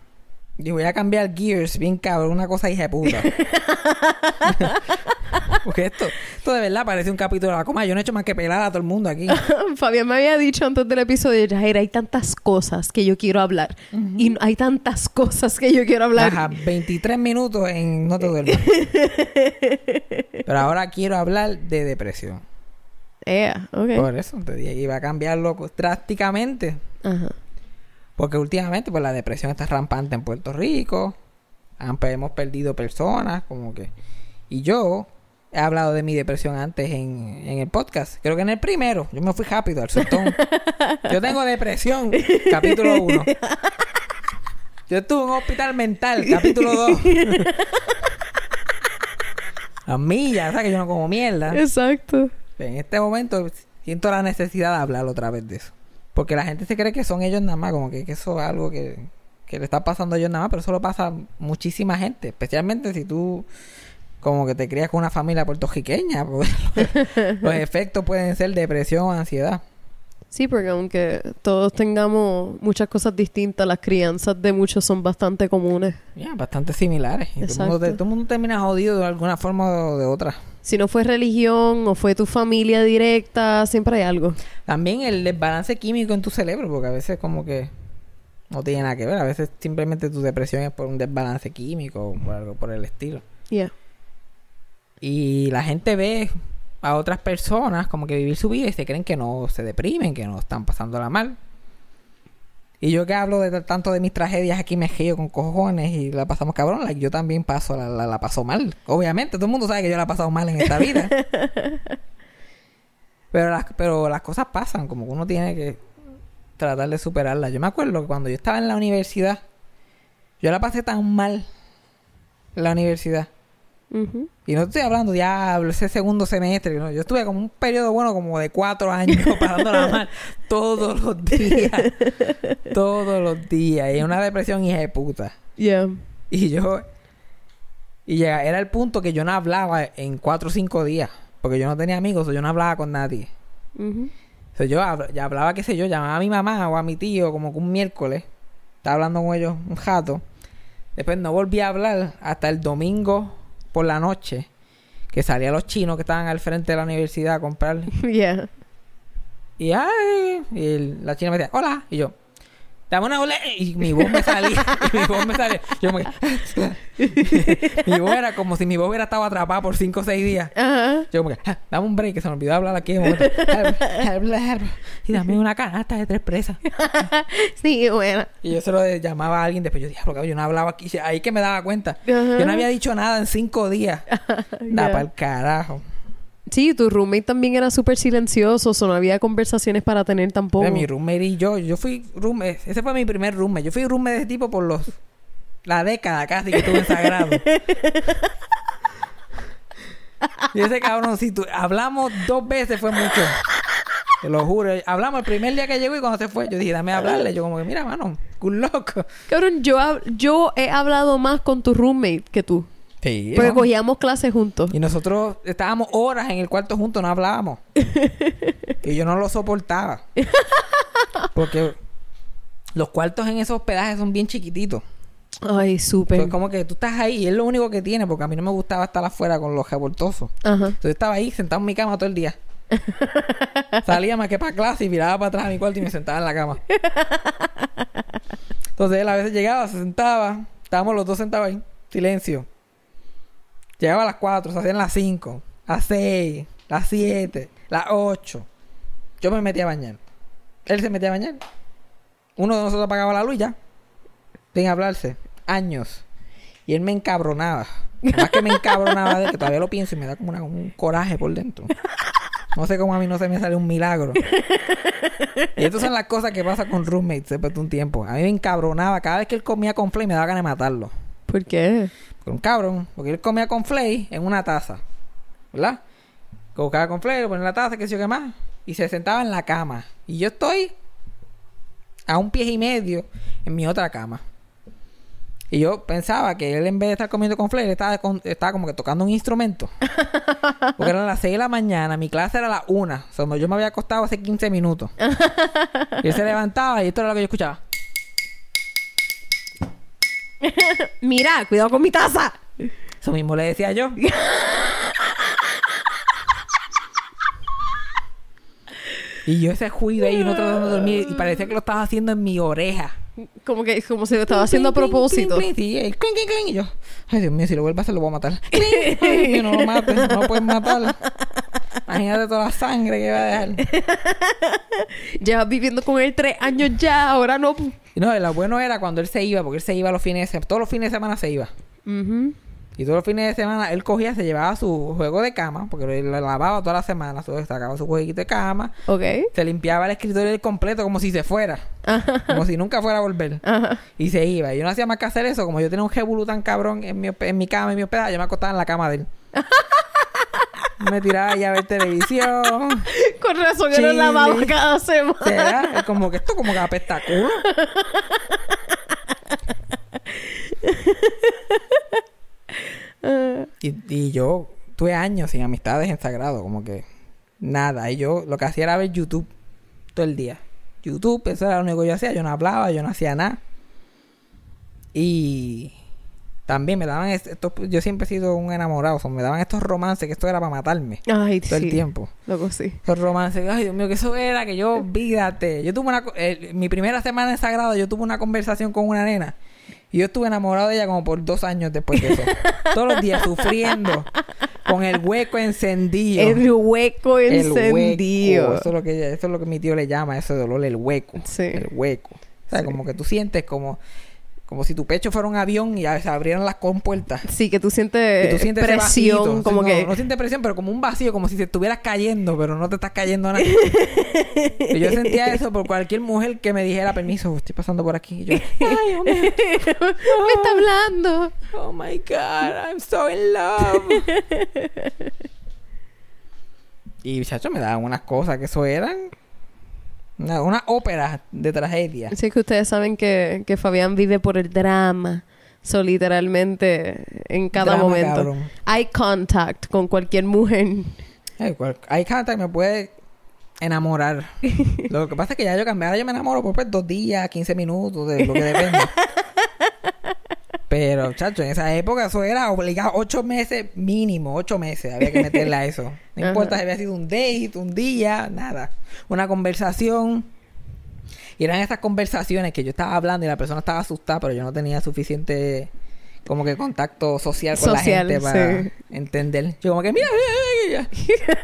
Yo voy a cambiar gears, bien cabrón, una cosa hija de puta. Porque esto, esto de verdad parece un capítulo de la coma. Yo no he hecho más que pelar a todo el mundo aquí. Fabián me había dicho antes del episodio, Jair, hay tantas cosas que yo quiero hablar. Y hay tantas cosas que yo quiero hablar. Ajá, 23 minutos en no te duermas. Pero ahora quiero hablar de depresión. Yeah. Por eso te dije, iba a cambiarlo drásticamente. Ajá. Porque últimamente, pues la depresión está rampante en Puerto Rico. Han- hemos perdido personas, como que. Y yo he hablado de mi depresión antes en, en el podcast. Creo que en el primero. Yo me fui rápido al soltón. yo tengo depresión, capítulo 1. Yo estuve en un hospital mental, capítulo 2. A millas, ¿sabes? Que yo no como mierda. Exacto. En este momento siento la necesidad de hablar otra vez de eso. Porque la gente se cree que son ellos nada más, como que, que eso es algo que, que le está pasando a ellos nada más, pero eso lo pasa a muchísima gente, especialmente si tú como que te crías con una familia puertorriqueña, pues, los efectos pueden ser depresión o ansiedad. Sí, porque aunque todos tengamos muchas cosas distintas, las crianzas de muchos son bastante comunes. Ya, bastante similares. Y todo el, mundo, todo el mundo termina jodido de alguna forma o de otra. Si no fue religión o fue tu familia directa, siempre hay algo. También el desbalance químico en tu cerebro, porque a veces como que no tiene nada que ver. A veces simplemente tu depresión es por un desbalance químico o por algo por el estilo. Yeah. Y la gente ve a otras personas como que vivir su vida y se creen que no se deprimen, que no están pasándola mal. Y yo que hablo de tanto de mis tragedias aquí me río con cojones y la pasamos cabrón, like, yo también paso, la, la, la paso mal. Obviamente, todo el mundo sabe que yo la he pasado mal en esta vida. pero, las, pero las cosas pasan, como que uno tiene que tratar de superarlas. Yo me acuerdo que cuando yo estaba en la universidad, yo la pasé tan mal la universidad. Y no estoy hablando diablo, ese segundo semestre. ¿no? Yo estuve como un periodo bueno como de cuatro años pasándola mal todos los días. todos los días. Y una depresión hija de puta. Yeah. Y yo... Y llega, era el punto que yo no hablaba en cuatro o cinco días. Porque yo no tenía amigos, o yo no hablaba con nadie. O sea, yo ya hablaba, qué sé yo, llamaba a mi mamá o a mi tío como que un miércoles. Estaba hablando con ellos un jato. Después no volví a hablar hasta el domingo por la noche. Que salía los chinos que estaban al frente de la universidad a comprar. Yeah. Y ay, y el- la china me decía, hola. Y yo, dame una ole. Y mi voz me salía. y mi voz me salía. Yo que, mi voz era como si mi voz hubiera estado atrapada por cinco o seis días. Ajá. Yo como que, "Ah, dame un break, que se me olvidó hablar aquí y dame una canasta de tres presas. Sí, bueno. Y yo se lo llamaba a alguien después. Yo dije, "Diablo, cabrón, yo no hablaba aquí. Ahí que me daba cuenta. Yo no había dicho nada en cinco días. Da Ya. para el carajo. Sí, tu roommate también era súper silencioso, no había conversaciones para tener tampoco. Mi roommate y yo. Yo fui roommate. Ese fue mi primer roommate. Yo fui roommate de ese tipo por los... La década casi que estuve en Sagrado. y ese cabrón, si tú... Hablamos dos veces fue mucho. Te lo juro. Hablamos el primer día que llegó y cuando se fue. Yo dije, dame a hablarle. Yo como que, mira, mano, good loco. Cabrón, yo, yo he hablado más con tu roommate que tú. Sí. Porque ¿no? cogíamos clases juntos. Y nosotros estábamos horas en el cuarto juntos, no hablábamos. y yo no lo soportaba. Porque los cuartos en esos hospedajes son bien chiquititos. Ay, súper. Pues como que tú estás ahí y es lo único que tiene, porque a mí no me gustaba estar afuera con los revoltosos. Ajá. Entonces yo estaba ahí sentado en mi cama todo el día. Salía más que para clase y miraba para atrás a mi cuarto y me sentaba en la cama. Entonces él a veces llegaba, se sentaba, estábamos los dos sentados ahí, silencio. Llegaba a las 4, se hacían las 5, las 6, las 7, las 8. Yo me metía a bañar. Él se metía a bañar. Uno de nosotros apagaba la luz ya. Sin hablarse. Años. Y él me encabronaba. Más que me encabronaba de que todavía lo pienso y me da como un coraje por dentro. No sé cómo a mí no se me sale un milagro. Y estas son las cosas que pasan con roommates después de un tiempo. A mí me encabronaba. Cada vez que él comía con flay me daba ganas de matarlo. ¿Por qué? Con un cabrón. Porque él comía con flay en una taza. ¿Verdad? Colocaba con flay, lo ponía en la taza, qué sé yo qué más. Y se sentaba en la cama. Y yo estoy a un pie y medio en mi otra cama. Y yo pensaba que él en vez de estar comiendo con flay, estaba, con- estaba como que tocando un instrumento. Porque eran las 6 de la mañana, mi clase era a las 1. O sea, yo me había acostado hace 15 minutos. y él se levantaba y esto era lo que yo escuchaba. Mira, cuidado con mi taza. Eso mismo le decía yo. y yo ese juido ahí, no tratando de dormir, y parecía que lo estaba haciendo en mi oreja. Como que como si lo estaba haciendo a propósito. Sí, clink, y yo, ay Dios mío, si lo vuelve a hacer lo voy a matar. Ay Dios mío, no lo mates, no lo puedes matar. Imagínate toda la sangre que va a dejar. Llevas viviendo con él tres años ya, ahora no. No, lo bueno era cuando él se iba, porque él se iba los fines de semana, todos los fines de semana se iba. Y todos los fines de semana él cogía, se llevaba su juego de cama, porque lo lavaba toda la semana, sacaba su jueguito de cama, Ok. se limpiaba el escritorio del completo como si se fuera, Ajá. como si nunca fuera a volver. Ajá. Y se iba. Y yo no hacía más que hacer eso, como yo tenía un jebulú tan cabrón en mi, en mi cama, en mi hospedaje, yo me acostaba en la cama de él. me tiraba ahí a ver televisión. Con razón que Chile. lavaba cada semana. Es como que esto como que apesta culo. Y, y yo tuve años sin amistades en Sagrado, como que nada. Y yo lo que hacía era ver YouTube todo el día. YouTube, eso era lo único que yo hacía. Yo no hablaba, yo no hacía nada. Y también me daban est- estos, yo siempre he sido un enamorado, o sea, me daban estos romances que esto era para matarme Ay, todo sí. el tiempo. Loco, sí. Esos romances, ay Dios mío, que eso era que yo, vídate. Yo tuve una, eh, mi primera semana en Sagrado, yo tuve una conversación con una nena. Y yo estuve enamorado de ella como por dos años después de eso. Todos los días sufriendo. con el hueco encendido. El hueco El encendido. hueco. Eso es lo que eso es lo que mi tío le llama ese dolor, el hueco. Sí. El hueco. O sea, Sí. como que tú sientes como como si tu pecho fuera un avión y se abrieran las compuertas. Sí, que tú sientes, tú sientes presión, vacío. como no, que... no sientes presión, pero como un vacío, como si te estuvieras cayendo, pero no te estás cayendo nada. y yo sentía eso por cualquier mujer que me dijera permiso, estoy pasando por aquí. Y yo, ay, oh my, Me está hablando. oh my God, I'm so in love. y chacho, me daban unas cosas que eso eran una, una ópera de tragedia. Sí, que ustedes saben que, que Fabián vive por el drama. So, literalmente, en cada Drama, momento. cabrón. Eye contact con cualquier mujer. Hay gente que me puede enamorar. lo que pasa es que ya yo cambié. Ahora yo me enamoro por pues, dos días, 15 minutos, de lo que depende. Pero, chacho, en esa época eso era obligado. Ocho meses mínimo, ocho meses. Había que meterle a eso. No importa si había sido un date, un día, nada. Una conversación. Y eran esas conversaciones que yo estaba hablando y la persona estaba asustada, pero yo no tenía suficiente como que contacto social con Social, la gente para sí. entender. Yo como que, mira, mira, mira".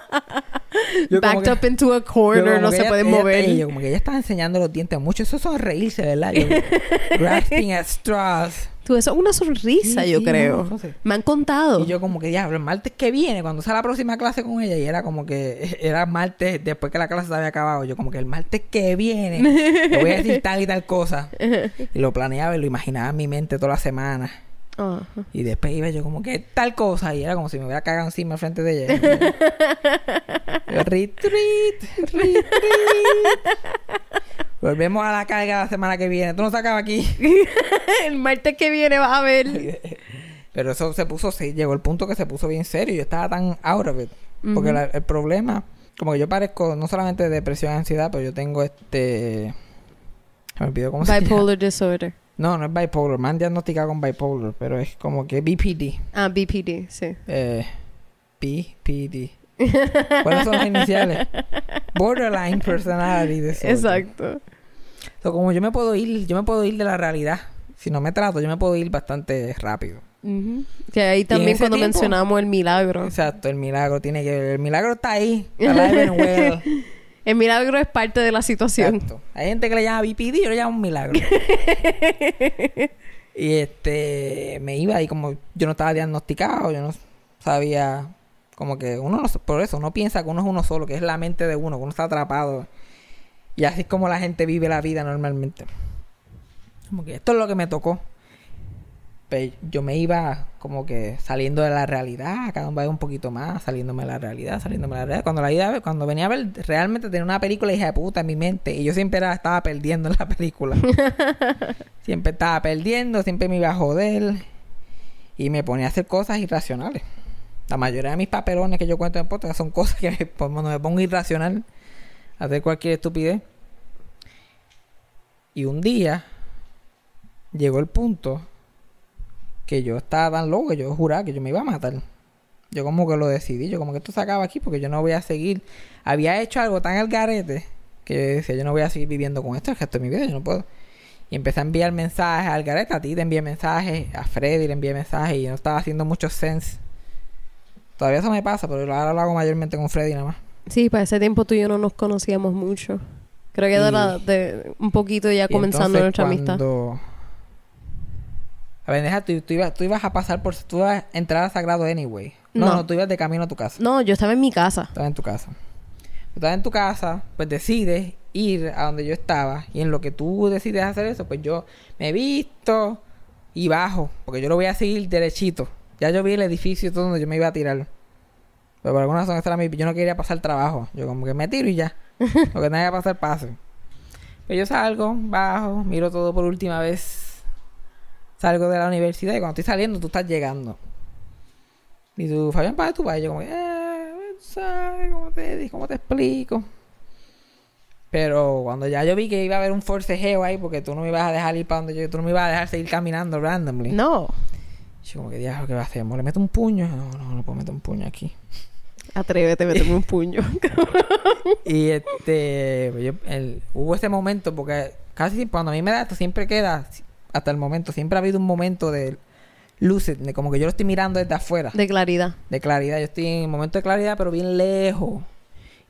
Yo Backed que- up into a corner, no se ella- pueden ella- mover. ella- yo como que ella estaba enseñando los dientes mucho. Eso son reírse, ¿verdad? Yo, grasping at straws. Tú, eso es una sonrisa, Sí, yo sí, creo. no, no sé. Me han contado. Y yo como que, diablo, el martes que viene, cuando sea la próxima clase con ella, y era como que, era martes después que la clase se había acabado, yo como que el martes que viene, le voy a decir tal y tal cosa. Y lo planeaba y lo imaginaba en mi mente toda la semana. Y después iba yo como que tal cosa, y era como si me hubiera cagado encima al frente de ella. Yo, retreat, retreat. Volvemos a la carga la semana que viene. Tú no sacabas aquí. el martes que viene vas a ver. Pero eso se puso, sí, llegó el punto que se puso bien serio. Yo estaba tan out of it. Porque la- el problema, como que yo parezco no solamente de depresión y ansiedad, pero yo tengo este. se Me olvidó cómo se llama. Bipolar disorder. No, no es bipolar. Me han diagnosticado con bipolar, pero es como que BPD. Ah, BPD, sí. Eh, BPD. ¿Cuáles son las iniciales? Borderline Personality Disorder. Exacto. So, como yo me puedo ir, yo me puedo ir de la realidad. Si no me trato, yo me puedo ir bastante rápido. Ujú. Que ahí también cuando tiempo- mencionamos el milagro. Exacto, el milagro tiene que El milagro está ahí. Well. El milagro es parte de la situación. Exacto. Hay gente que le llama BPD, yo le llamo un milagro. y este, me iba y como yo no estaba diagnosticado, yo no sabía, como que uno no, por eso uno piensa que uno es uno solo, que es la mente de uno, que uno está atrapado. Y así es como la gente vive la vida normalmente. Como que esto es lo que me tocó. Pero yo me iba como que saliendo de la realidad, cada vez un poquito más, saliéndome de la realidad, saliéndome de la realidad. Cuando la vida, cuando venía a ver, realmente tenía una película hija de puta en mi mente y yo siempre era- estaba perdiendo en la película. siempre estaba perdiendo, siempre me iba a joder y me ponía a hacer cosas irracionales. La mayoría de mis papelones que yo cuento en podcast son cosas que me, cuando me pongo irracional a hacer cualquier estupidez. Y un día llegó el punto que yo estaba tan loco que yo juraba que yo me iba a matar. Yo como que lo decidí, yo como que esto se acaba aquí porque yo no voy a seguir. Había hecho algo tan al garete que yo decía, yo no voy a seguir viviendo con esto el resto de mi vida, yo no puedo. Y empecé a enviar mensajes al garete, a ti te envié mensajes, a Freddy le envié mensajes y no estaba haciendo mucho sense. Todavía eso me pasa, pero ahora lo hago mayormente con Freddy nada más. Sí, para ese tiempo tú y yo no nos conocíamos mucho. Creo que de, Y- la- de un poquito ya comenzando entonces, nuestra amistad. A ver, deja, tú, tú, ibas, tú ibas a pasar por... Tú ibas a entrar a Sagrado anyway. No, No. no, tú ibas de camino a tu casa. No, yo estaba en mi casa. Estabas en tu casa. Tú estabas en tu casa, pues decides ir a donde yo estaba. Y en lo que tú decides hacer eso, pues yo me he visto y bajo. Porque yo lo voy a seguir derechito. Ya yo vi el edificio todo donde yo me iba a tirar. Pero por alguna razón era mi- yo no quería pasar trabajo. Yo como que me tiro y ya. lo que tenga que pasar, pase. Pues yo salgo, bajo, miro todo por última vez. Salgo de la universidad y cuando estoy saliendo, tú estás llegando. Y tú, Fabián, ¿para tú vas? Y yo como, eh, ¿sabes? ¿Cómo te, ¿Cómo te explico? Pero cuando ya yo vi que iba a haber un forcejeo ahí, porque tú no me ibas a dejar ir para donde yo, tú no me ibas a dejar seguir caminando randomly. No. Yo como que, diablo, ¿qué va a hacer? ¿Le meto un puño? No, no, no puedo meter un puño aquí. Atrévete a meterme un puño. Y este, pues yo- el- hubo ese momento, porque casi cuando a mí me da esto, siempre queda, hasta el momento, siempre ha habido un momento de lucid, de como que yo lo estoy mirando desde afuera, De claridad. de claridad. Yo estoy en momento de claridad, pero bien lejos.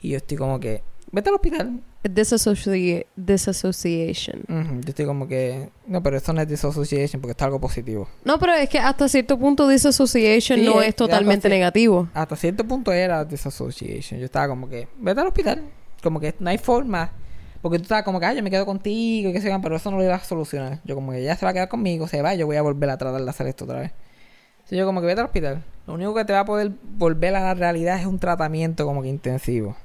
Y yo estoy como que, vete al hospital. Disassoci- disassociation. Ujú, Yo estoy como que, no, pero esto no es disassociation porque está algo positivo. No, pero es que hasta cierto punto disassociation Sí, no es- es totalmente negativo. Hasta cierto punto era disassociation. Yo estaba como que, vete al hospital. Como que no hay forma. Porque tú estabas como que, ah, yo me quedo contigo y que pero eso no lo iba a solucionar. Yo como que ya se va a quedar conmigo, se va, yo voy a volver a tratar de hacer esto otra vez. Entonces yo como que vete al hospital. Lo único que te va a poder volver a la realidad es un tratamiento como que intensivo.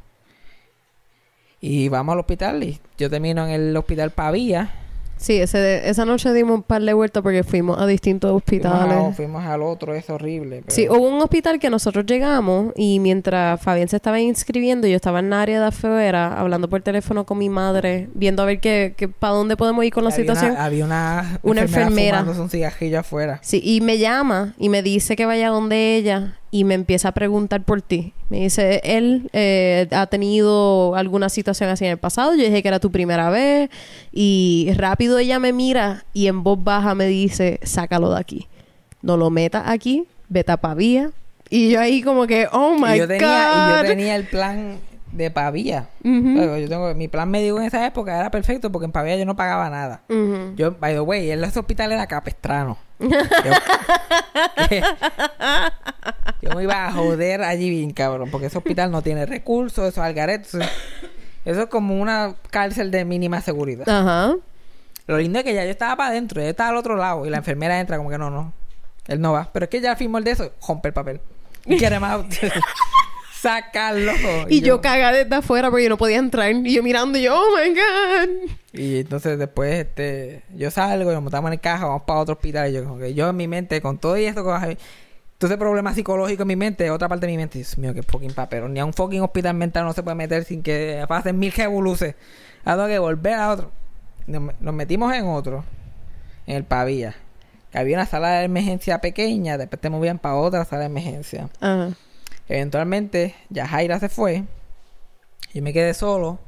Y vamos al hospital y yo termino en el hospital Pavía. Sí, ese, esa noche dimos un par de vueltas porque fuimos a distintos Fuimos, a- hospitales. fuimos al otro, es horrible. pero- Sí, hubo un hospital que nosotros llegamos y mientras Fabián se estaba inscribiendo, yo estaba en la área de afuera hablando por teléfono con mi madre, viendo a ver qué, qué, para dónde podemos ir con la había situación. Una, había una, Una enfermera. un afuera. Sí, y me llama y me dice que vaya donde ella y me empieza a preguntar por ti. Me dice, él eh, ha tenido alguna situación así en el pasado. Yo dije que era tu primera vez y rápido ella me mira y en voz baja me dice, sácalo de aquí. No lo metas aquí, vete a Pavía. Y yo ahí como que, oh my y yo tenía, y God. yo tenía el plan de Pavía. Yo tengo, mi plan médico en esa época era perfecto porque en Pavía yo no pagaba nada. Yo, by the way, en ese hospital era capestrano. Yo, yo me iba a joder allí bien, cabrón, porque ese hospital no tiene recursos, eso es algaret. Eso, es como una cárcel de mínima seguridad. Ajá. Lo lindo es que ya yo estaba para adentro, yo estaba al otro lado y la enfermera entra como que no, no, él no va. Pero es que ya firmó el de eso, rompe el papel. Quiere más. Sácalo. Y yo cagada desde afuera porque yo no podía entrar. Y yo mirando y yo, oh my God. Y entonces después este yo salgo nos montamos en el caja, vamos para otro hospital. Y yo, como que yo en mi mente, con todo y esto, con todo ese problema psicológico en mi mente, otra parte de mi mente, Dios mío, qué fucking papel. Ni a un fucking hospital mental no se puede meter sin que pasen mil revoluces. Tengo que volver a otro. Nos, nos metimos en otro, en el Pavía. Que había una sala de emergencia pequeña, después te movían para otra sala de emergencia. Ajá. Eventualmente, ya Jaira se fue. Y me quedé solo.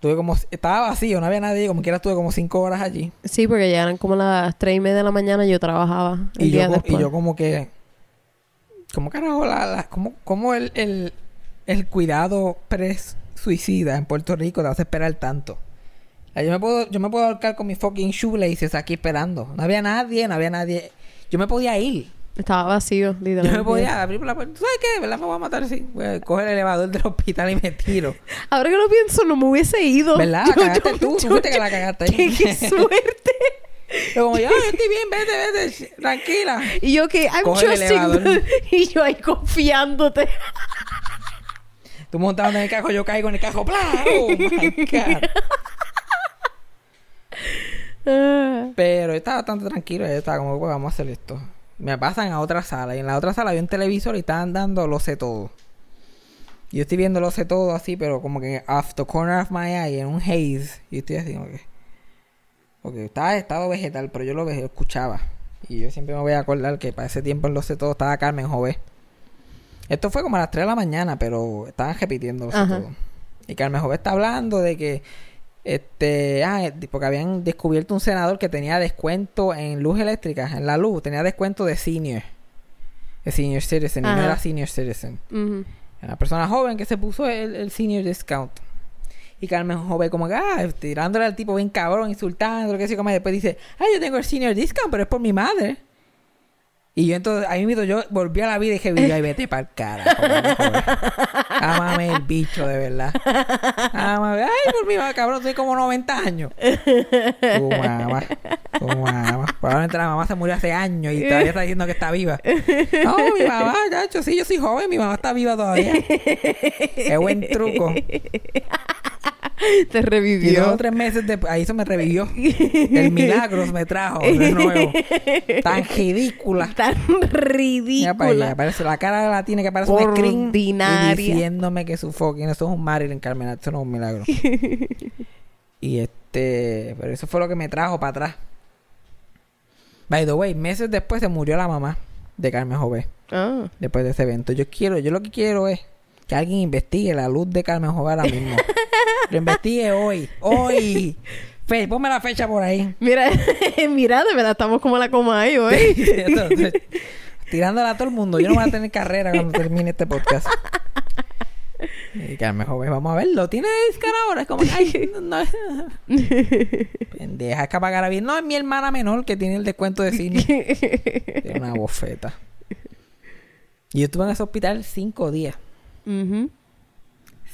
Tuve como... Estaba vacío, no había nadie. Como quiera estuve como cinco horas allí. Sí, porque ya eran como las tres y media de la mañana y yo trabajaba el Y día yo, co- después. y yo como que... ¿Cómo carajo la... la cómo, cómo el, el, el cuidado pre-suicida en Puerto Rico te hace esperar tanto? Yo me puedo, yo me puedo ahorcar con mi fucking shoelaces aquí esperando. No había nadie, no había nadie. Yo me podía ir. Estaba vacío, Yo literalmente. me podía abrir la puerta. ¿Tú sabes qué? ¿Verdad? Me voy a matar, sí. Voy a coger el elevador del hospital y me tiro. Ahora que lo pienso, no me hubiese ido. ¿Verdad? La cagaste tú. Tú fuiste que la cagaste. Qué, qué suerte. Yo como, yo, yo estoy bien, vete, vete, tranquila. y yo que, I'm Coge el trusting. elevador. y yo ahí confiándote. Tú montando en el cajo, yo caigo en el cajo. ¡Pla! ¡Oh, my God! Ah. Pero yo estaba bastante tranquilo. Yo estaba como, pues vamos a hacer esto. Me pasan a otra sala. Y en la otra sala había un televisor y estaban dando Lo sé todo. Yo estoy viendo Lo sé todo así, pero como que off the corner of my eye, en un haze. Y estoy así que... Porque estaba en estado vegetal, pero yo lo escuchaba. Y yo siempre me voy a acordar que para ese tiempo en Lo sé todo estaba Carmen Jové. Esto fue como a las 3 de la mañana, pero estaban repitiendo Lo sé todo. Y Carmen Jové está hablando de que este, ah, eh, porque habían descubierto un senador que tenía descuento en luz eléctrica, en la luz, tenía descuento de senior. De senior citizen, y no Ajá. era senior citizen. Ujú. Era una persona joven que se puso el, el senior discount. Y Carmen Joven como que, ah, tirándole al tipo bien cabrón, insultando, que sé como después dice, ah, yo tengo el senior discount, pero es por mi madre. Y yo entonces, ahí mismo yo volví a la vida y dije, ay, vete para el cara. Ámame el bicho, de verdad. Ámame, ay, por mi cabrón, soy como 90 años. Tu mamá, tu mamá. Probablemente la mamá se murió hace años y todavía está diciendo que está viva. No, mi mamá, chacho, sí, yo soy joven, mi mamá está viva todavía. Qué buen truco. Te Y dos revivió. o tres meses después, ahí eso me revivió. El milagro me trajo de nuevo. Tan ridícula. Tan Mira para allá, ridícula. parece la cara la tiene que parece un screen y diciéndome que su fucking eso es un Marilyn Carmen, eso no es un milagro. y este, pero eso fue lo que me trajo para atrás. By the way, meses después se murió la mamá de Carmen Jové Ah. después de ese evento. Yo quiero, yo lo que quiero es que alguien investigue la luz de Carmen ahora mismo. lo investigue hoy, hoy. Fe, ponme la fecha por ahí. Mira, mira, de verdad estamos como la coma ahí. Entonces, Tirándola a todo el mundo. Yo no voy a tener carrera cuando termine este podcast. Y mejor pues, vamos a verlo. Tiene cara ahora. Es como, ay, no, no. Pendeja, es que pagar bien. No, es mi hermana menor que tiene el descuento de cine. Tiene una bofeta. Y yo estuve en ese hospital cinco días. Ujú.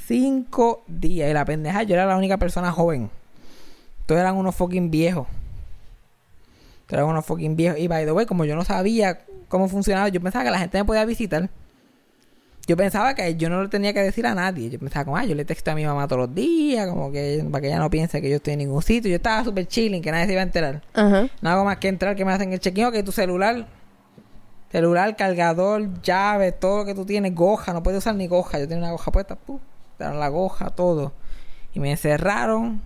Cinco días. Y la pendeja, yo era la única persona joven. Todos eran unos fucking viejos. Todos eran unos fucking viejos. Y by the way, como yo no sabía cómo funcionaba, yo pensaba que la gente me podía visitar. Yo pensaba que yo no le tenía que decir a nadie. Yo pensaba como, ah, yo le texto a mi mamá todos los días, como que para que ella no piense que yo estoy en ningún sitio. Yo estaba súper chilling, que nadie se iba a enterar. Ajá. No hago más que entrar, que me hacen el check-in, que tu celular, celular, cargador, llave, todo lo que tú tienes, goja, no puedes usar ni goja. Yo tenía una goja puesta, ¡pum! Daron la goja, todo. Y me encerraron.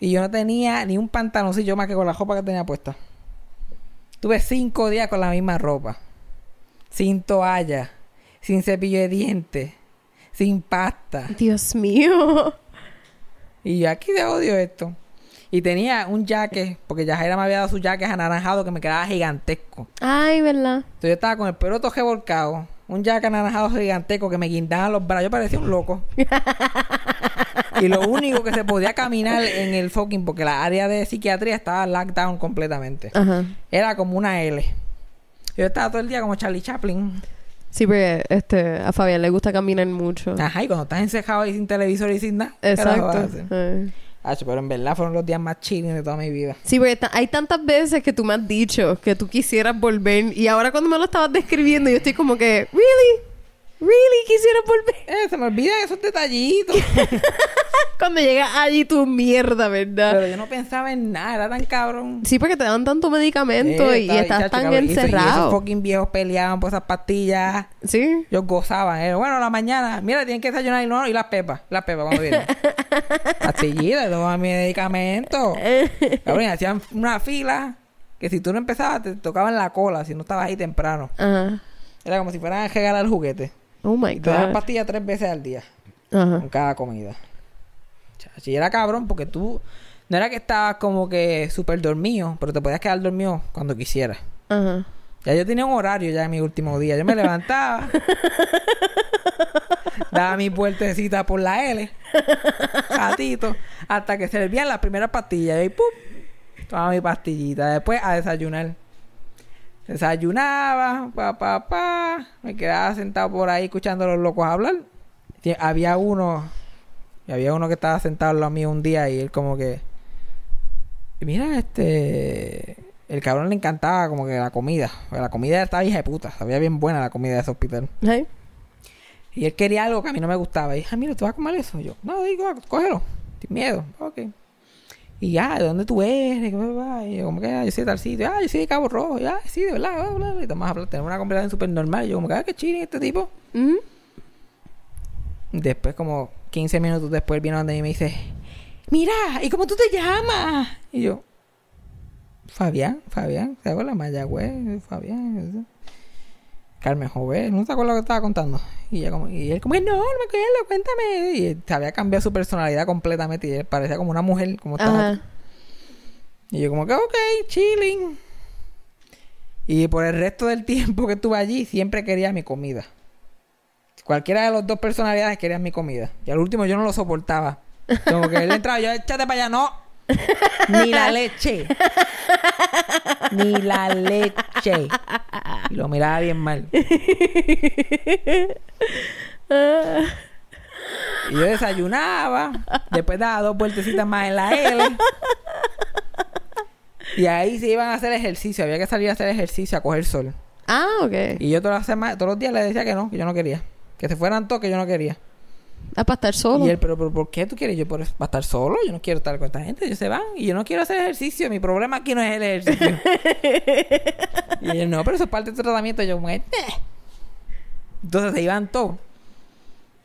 Y yo no tenía ni un pantaloncillo más que con la ropa que tenía puesta. Tuve cinco días con la misma ropa. Sin toalla. Sin cepillo de dientes. Sin pasta. Dios mío. Y yo aquí de odio esto. Y tenía un jaque, porque Yajaira me había dado su jaque anaranjado que me quedaba gigantesco. Ay, ¿verdad? Entonces yo estaba con el pelo todo revolcado, un jaque anaranjado gigantesco que me guindaban los brazos. Yo parecía un loco. y lo único que se podía caminar en el fucking, porque la área de psiquiatría estaba lockdown completamente. Ajá. Era como una L. Yo estaba todo el día como Charlie Chaplin. Sí, porque este, a Fabián le gusta caminar mucho. Ajá, y cuando estás encejado y sin televisor y sin nada. ¿qué Exacto. hacer? Pero en verdad fueron los días más chilling de toda mi vida. Sí, porque hay tantas veces que tú me has dicho que tú quisieras volver y ahora cuando me lo estabas describiendo yo estoy como que, ¿really? ¿Really quisieras volver? Eh, se me olvidan esos detallitos. Cuando llegas allí tu mierda, ¿verdad? Pero yo no pensaba en nada, era tan cabrón. Sí, porque te dan tanto medicamento Eh, y, estás chacho, tan cabrón, y eso- Y esos encerrado. fucking viejos peleaban por esas pastillas. Sí. Ellos gozaban. eh. Bueno, a la mañana, mira, tienen que desayunar y no, y las pepas. Las pepas cuando vienen. Pastillitas, toma mi medicamento. Cabrón, hacían una fila que si tú no empezabas, te tocaban la cola si no estabas ahí temprano. Ajá. Era como si fueran a regalar el juguete. Oh my Y te God. pastillas tres veces al día. Ajá. con cada comida. Chacho, y era cabrón porque tú no era que estabas como que súper dormido, pero te podías quedar dormido cuando quisieras. Ajá. Ya yo tenía un horario ya en mi último día. Yo me levantaba, daba mi vueltecita por la L, ratito, hasta que servían las primeras pastillas. Y ¡pum! Tomaba mi pastillita. Después a desayunar. Desayunaba, pa, pa, pa. Me quedaba sentado por ahí escuchando a los locos hablar. Y había uno, y había uno que estaba sentado al lado mío un día y él como que, mira, este, el cabrón le encantaba como que la comida. La comida estaba hija de puta, sabía bien buena la comida de ese hospital. Y él quería algo que a mí no me gustaba. Y dije, ah, mira, ¿tú vas a comer eso? Y yo, no, digo, cógelo. Sin miedo. Ok. Y ya, ¿de dónde tú eres? Y yo, como que, ah, yo soy de tal sitio. Ah, yo soy de Cabo Rojo. Y, ah, sí, de verdad. Bla, bla, bla. Y tomamos a hablar. Tenemos una conversación súper normal. Y yo, como que, ah, qué chile este tipo. Después, como 15 minutos después, viene donde mí y me dice, mira, ¿y cómo tú te llamas? Y yo, Fabián, Fabián, ¿te acuerdas? Mayagüez, Fabián. Carmen Joven, ¿no te acuerdas lo que estaba contando? Y, ella como, y él como, no, no me acuerdo, cuéntame. Y se había cambiado su personalidad completamente y él parecía como una mujer, como estaba. Y yo como que, ok, chilling. Y por el resto del tiempo que estuve allí, siempre quería mi comida. Cualquiera de las dos personalidades quería mi comida. Y al último yo no lo soportaba. Como que él entraba, yo, échate para allá, no. Ni la leche. Ni la leche. Y lo miraba bien mal. Y yo desayunaba. Después daba dos vueltecitas más en la L. Y ahí se iban a hacer ejercicio. Había que salir a hacer ejercicio, a coger sol. Ah, ok. Y yo todas las semanas, todos los días le decía que no, que yo no quería. Que se fueran todos, que yo no quería. Ah, para estar solo. Y él, pero, pero ¿por qué tú quieres? Yo, por ¿va a estar solo? Yo no quiero estar con esta gente. Ellos se van. Y yo no quiero hacer ejercicio. Mi problema aquí no es el ejercicio. y él, no, pero eso es parte del tratamiento. Yo, "Eh". Entonces se iban todos.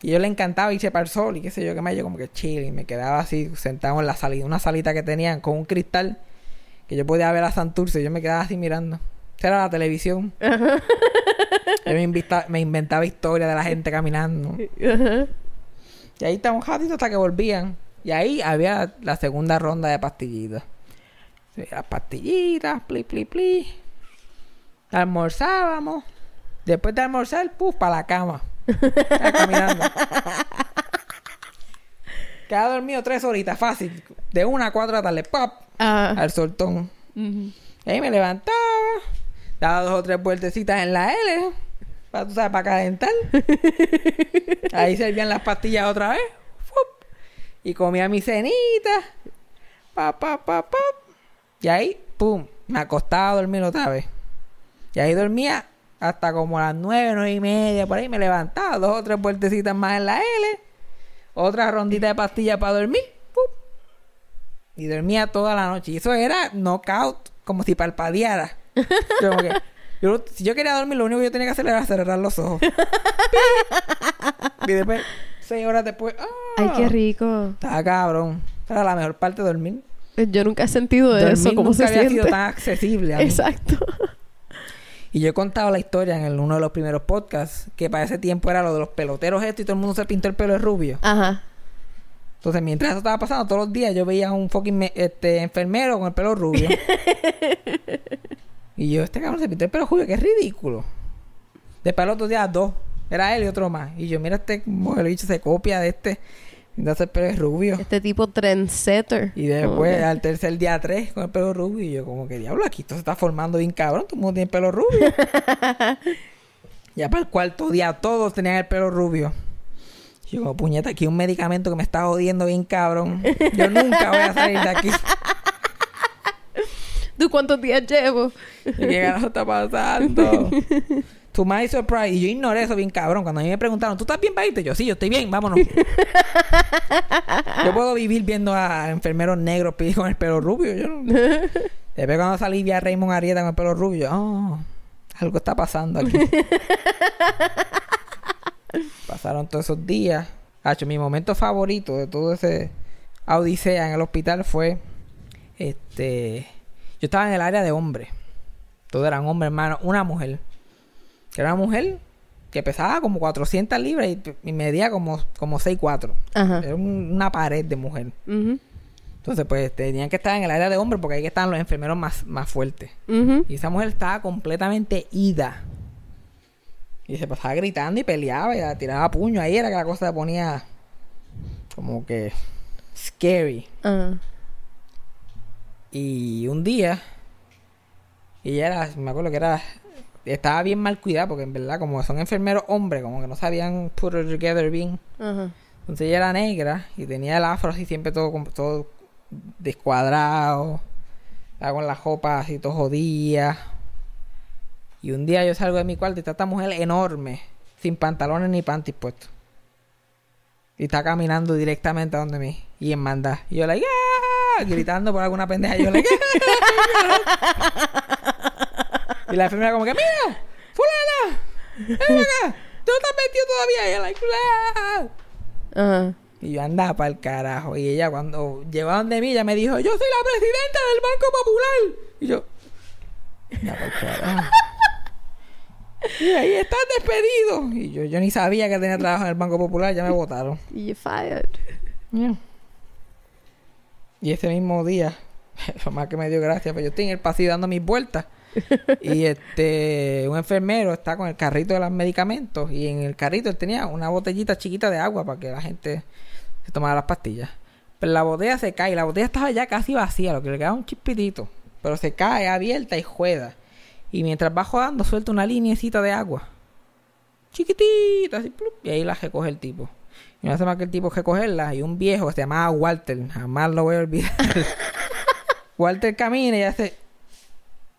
Y yo le encantaba irse para el sol y qué sé yo, qué más. Yo como que chill. Y me quedaba así, sentado en la salida, una salita que tenían con un cristal que yo podía ver a Santurce. Y yo me quedaba así mirando. Esa era la televisión. Yo me, invita- me inventaba historias de la gente caminando. Ajá. Y ahí estaba un ratito hasta que volvían. Y ahí había la segunda ronda de pastillitas. Las pastillitas, pli, pli, pli. Almorzábamos. Después de almorzar, puf, para la cama. Caminando. Quedaba dormido tres horitas, fácil. De una a cuatro la tarde, pop, Ah. al soltón. Y ahí me levantaba, daba dos o tres vueltecitas en la L, para, tú sabes, para calentar. ahí servían las pastillas otra vez. ¡fup! Y comía mi cenita. Pa, pa, pa, pa. Y ahí, pum, me acostaba a dormir otra vez. Y ahí dormía hasta como a las nueve, nueve y media, por ahí me levantaba, dos o tres vueltecitas más en la L, otra rondita de pastillas para dormir. ¡fup! Y dormía toda la noche. Y eso era knockout, como si parpadeara. Yo como que- yo- si yo quería dormir, lo único que yo tenía que hacer era cerrar los ojos. y después, seis horas después, ¡ah! Ay, qué rico. Estaba cabrón. Era la mejor parte de dormir. Yo nunca he sentido dormir eso, cómo nunca se había siente. sido tan accesible a mí. Exacto. Y yo he contado la historia en el- uno de los primeros podcasts, que para ese tiempo era lo de los peloteros esto y todo el mundo se pintó el pelo de rubio. Ajá. Entonces, mientras eso estaba pasando, todos los días yo veía a un fucking me- este, enfermero con el pelo rubio. y yo, este cabrón se pintó el pelo rubio, que es ridículo. Después el otro día, dos. Era él y otro más. Y yo, mira, este el bicho se copia de este. Entonces el pelo es rubio. Este tipo trendsetter. Y después, al tercer día, tres, con el pelo rubio. Y yo, como que diablo, aquí esto se está formando bien cabrón. Todo el mundo tiene pelo rubio. ya para el cuarto día, todos tenían el pelo rubio. Y yo, como, puñeta, aquí un medicamento que me está jodiendo bien cabrón. Yo nunca voy a salir de aquí. ¿Tú cuántos días llevo? ¿Y ¿Qué carajo está pasando? To my surprise. Y yo ignoré eso bien cabrón. Cuando a mí me preguntaron, ¿tú estás bien para irte? Yo, sí, yo estoy bien, vámonos. yo puedo vivir viendo a enfermeros negros con el pelo rubio. Yo no... Después cuando salí vi a Raymond Arieta con el pelo rubio. Oh, algo está pasando aquí. Pasaron todos esos días. Hacho, mi momento favorito de todo ese odisea en el hospital fue este yo estaba en el área de hombres. Todos eran hombres, hermano. Una mujer. Que era una mujer que pesaba como 400 libras y, y medía como, como 6'4". Ajá. Era un- una pared de mujer. Entonces, pues, tenían que estar en el área de hombres porque ahí estaban los enfermeros más, más fuertes. Y esa mujer estaba completamente ida. Y se pasaba gritando y peleaba y tiraba puño. Ahí era que la cosa se ponía como que scary. Ajá. Y un día, ella era, me acuerdo que era, estaba bien mal cuidada porque en verdad, como son enfermeros hombres, como que no sabían put it together bien. Entonces ella era negra y tenía el afro así siempre todo, todo descuadrado, estaba con las copas así todo jodida. Y un día yo salgo de mi cuarto y está esta mujer enorme, sin pantalones ni panties puestos. Y está caminando directamente a donde mí. Y en manda. Y yo, like, ¡ah! Gritando por alguna pendeja. Y yo, ¡ah! Y la enfermera como que, ¡mira! ¡Fulana! ¡Ven acá! ¿Tú no estás metido todavía? Y ella, like. Y yo andaba para el carajo. Y ella cuando llegó a donde mí, ella me dijo, yo soy la presidenta del Banco Popular. Y yo, ya para el carajo. Y ahí estás despedido. Y yo, yo ni sabía que tenía trabajo en el Banco Popular, ya me votaron. Y you fired. Y ese mismo día, lo más que me dio gracia, pues yo estoy en el pasillo dando mis vueltas. y este, un enfermero está con el carrito de los medicamentos. Y en el carrito él tenía una botellita chiquita de agua para que la gente se tomara las pastillas. Pero la botella se cae. y La botella estaba ya casi vacía, lo que le quedaba un chispitito. Pero se cae abierta y juega. Y mientras va jugando, suelta una linecita de agua. Chiquitita, así, plup, y ahí la recoge el tipo. Y no hace más que el tipo recogerla. Y un viejo que se llamaba Walter, jamás lo voy a olvidar. Walter camina y hace.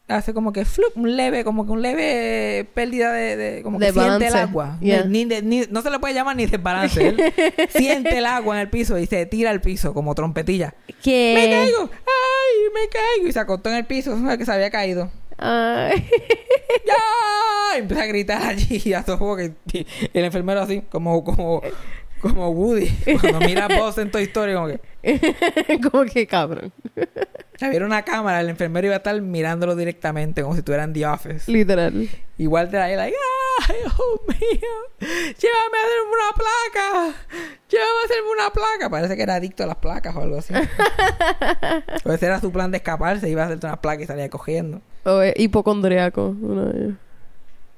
Hace como que flup, un leve, como que un leve pérdida de, de- como que De siente el balance. agua. Yeah. Ni- ni- ni- no se le puede llamar ni desbalance. Él siente el agua en el piso y se tira al piso como trompetilla. ¿Qué? ¡Me caigo! ¡Ay! ¡Me caigo! Y se acostó en el piso, que se había caído. Ay. ¡Ya! Y empezó a gritar allí y a todo que y el enfermero así, como, como, como Woody. Cuando mira a Buzz en Toy Story, como que como que cabrón. había una cámara, el enfermero iba a estar mirándolo directamente, como si estuviera en The Office. Literal. Igual te ahí, like. ¡Ay, Dios mío! ¡Llévame a hacerme una placa! ¡Llévame a hacerme una placa! Parece que era adicto a las placas o algo así. o ese era su plan de escaparse. Iba a hacerte una placa y salía cogiendo. O es hipocondriaco. uno de ellos.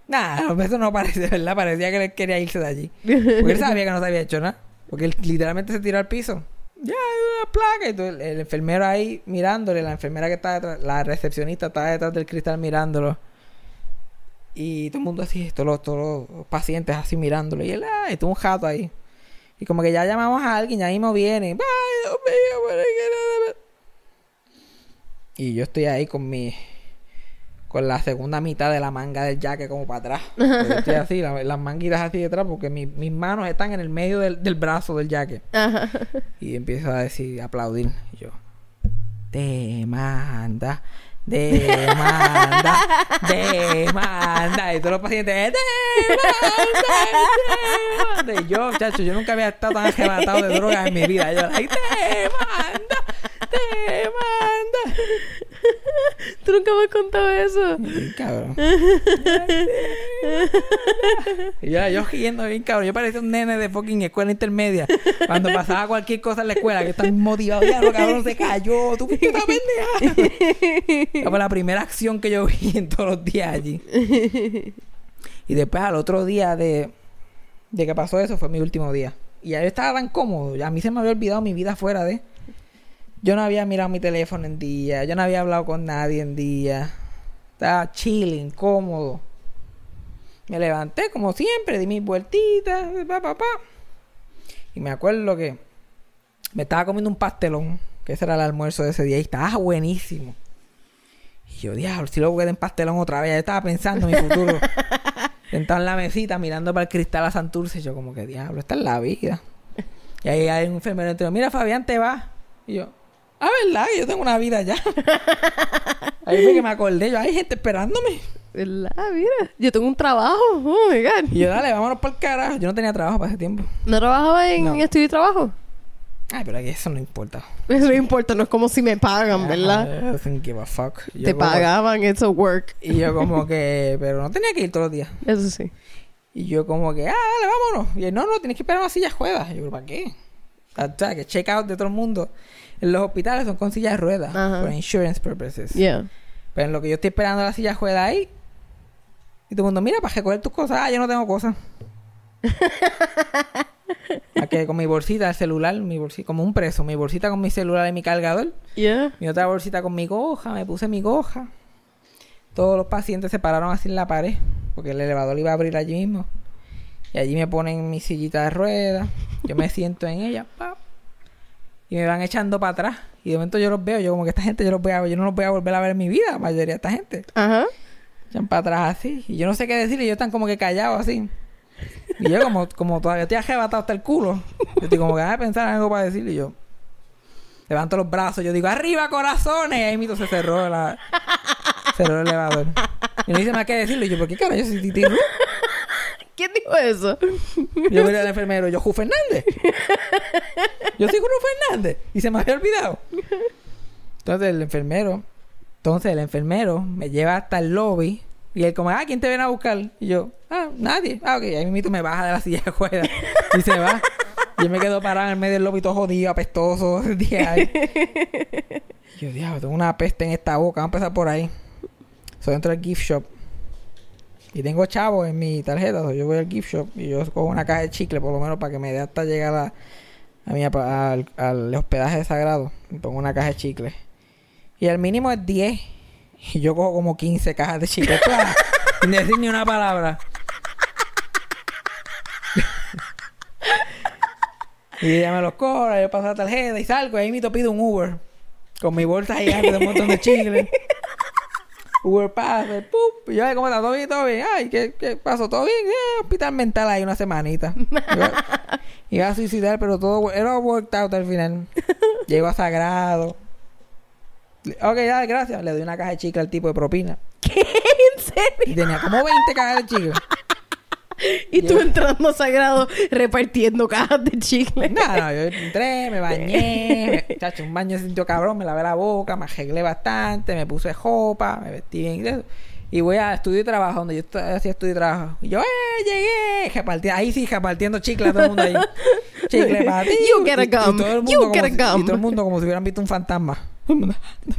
Nah, eso no parece, ¿verdad? Parecía que él quería irse de allí. Porque él sabía que no se había hecho nada. Porque él literalmente se tiró al piso. Ya, hay una placa. Y todo el, el enfermero ahí mirándole. La enfermera que está detrás, la recepcionista está detrás del cristal mirándolo. Y todo el mundo así, todos los, todos los pacientes así mirándolo. Y él, ay, tuvo un jato ahí. Y como que ya llamamos a alguien, ya mismo viene. Ay, Dios mío, Y yo estoy ahí con mi. Con la segunda mitad de la manga del jaque como para atrás. Porque estoy así, la- las manguitas así detrás, porque mi- mis manos están en el medio del, del brazo del jaque. Y empiezo a decir, a aplaudir. Y yo, demanda, demanda, demanda. Y todos los pacientes, demanda, demanda. Y yo, chacho, yo nunca había estado tan arrebatado de drogas en mi vida. Yo, like, demanda, demanda. ¿Tú nunca me has contado eso? Bien cabrón. yo, yo riendo bien cabrón. Yo parecía un nene de fucking escuela intermedia. Cuando pasaba cualquier cosa en la escuela, que estaba motivado. Ya, lo cabrón se cayó. Tú fuiste una pendeja. Fue la primera acción que yo vi en todos los días allí. Y después al otro día de, de que pasó eso fue mi último día. Y ya yo estaba tan cómodo. A mí se me había olvidado mi vida fuera de... Yo no había mirado mi teléfono en día. Yo no había hablado con nadie en día. Estaba chilling, cómodo. Me levanté como siempre, di mis vueltitas, pa, pa, pa. Y me acuerdo que me estaba comiendo un pastelón, que ese era el almuerzo de ese día, y estaba buenísimo. Y yo, diablo, si lo voy en pastelón otra vez, yo estaba pensando en mi futuro. Sentado en la mesita, mirando para el cristal a Santurce, y yo como que, diablo, esta es la vida. Y ahí hay un enfermero entero, mira Fabián, te va. Y yo, ah, ¿verdad? Yo tengo una vida ya. ahí fue que me acordé, yo, hay gente esperándome. ¿Verdad? Mira. Yo tengo un trabajo. Oh my God. Y yo, dale, vámonos por el carajo. Yo no tenía trabajo para ese tiempo. ¿No trabajaba en No. estudio y trabajo? Ay, pero aquí eso no importa. Eso no importa, no es como si me pagan, ¿verdad? I don't give a fuck. Yo Te como- pagaban, eso work. Y yo como que, pero no tenía que ir todos los días. Eso sí. Y yo como que, ah, dale, vámonos. Y él, no, no, tienes que esperar una silla ruedas. Y yo, ¿para qué? O sea, que check out de todo el mundo. En los hospitales son con sillas de ruedas. Ajá. Por insurance purposes. Yeah. Pero en lo que yo estoy esperando la silla de ruedas ahí. Y todo el mundo, mira, para recoger tus cosas. Ah, yo no tengo cosas. A que con mi bolsita, el celular, mi bolsita, como un preso, mi bolsita con mi celular y mi cargador. Yeah. Mi otra bolsita con mi goja, me puse mi goja. Todos los pacientes se pararon así en la pared, porque el elevador iba a abrir allí mismo. Y allí me ponen mi sillita de ruedas, yo me siento en ella, pap, y me van echando para atrás. Y de momento yo los veo, yo como que esta gente yo los voy a, yo no los voy a volver a ver en mi vida, la mayoría de esta gente. Ajá. Echan para atrás así, y yo no sé qué decir, y ellos están como que callados así. Y yo como, como todavía estoy arrebatado hasta el culo. Yo estoy como que a pensar en algo para decirle y yo. Levanto los brazos, yo digo, ¡arriba, corazones! Y ahí mismo se cerró la... cerró el elevador. Y no dice más que decirle. Y yo, ¿por qué carajo yo soy Titi? ¿Quién dijo eso? Yo miré al enfermero, yo, Ju Fernández. Yo soy Ju Fernández. Y se me había olvidado. Entonces el enfermero, entonces el enfermero me lleva hasta el lobby. Y él como, ah, ¿quién te viene a buscar? Y yo, ah, nadie. Ah, ok. Ahí mismo me baja de la silla de juega. Y se va. Y yo me quedo parado en el medio del lobby todo jodido, apestoso. yo, diablo, tengo una peste en esta boca. Vamos a empezar por ahí. Soy dentro del gift shop. Y tengo chavos en mi tarjeta. so yo voy al gift shop y yo cojo una caja de chicle, por lo menos para que me dé hasta llegar a, a mi apa- al, al hospedaje sagrado. Y pongo una caja de chicle. Y el mínimo es 10. Y yo cojo como 15 cajas de chicle. ¡Pla! Sin decir ni una palabra. y ella me los cobra, yo paso la tarjeta y salgo. Y ahí mismo pido un Uber. Con mi bolsa gigante de un montón de chicles. Uber pasa, ¡pup! Y yo, "Ay, ¿cómo está? ¿Todo bien? ¿Todo bien? Ay, ¿qué, qué pasó? ¿Todo bien? Eh, hospital mental ahí una semanita. Iba, iba a suicidar, pero todo era worked out al final. Llego a Sagrado. Ok, dale, gracias. Le doy una caja de chicle al tipo de propina. ¿En serio? Y tenía como 20 cajas de chicle. Y tú entrando sagrado repartiendo cajas de chicle. No, no, yo entré, me bañé, me- chacho, un baño sintió cabrón, me lavé la boca, me arreglé bastante, me puse jopa, me vestí bien y eso. Y voy a estudio y trabajo, donde yo hacía estudio y trabajo. Y yo, ¡eh! Llegué. Reparti- ahí sí, repartiendo chicle a todo el mundo ahí. chicle para ti. You get a Y- y gum. todo el mundo You get a gum. Y todo el mundo como si hubieran visto un fantasma.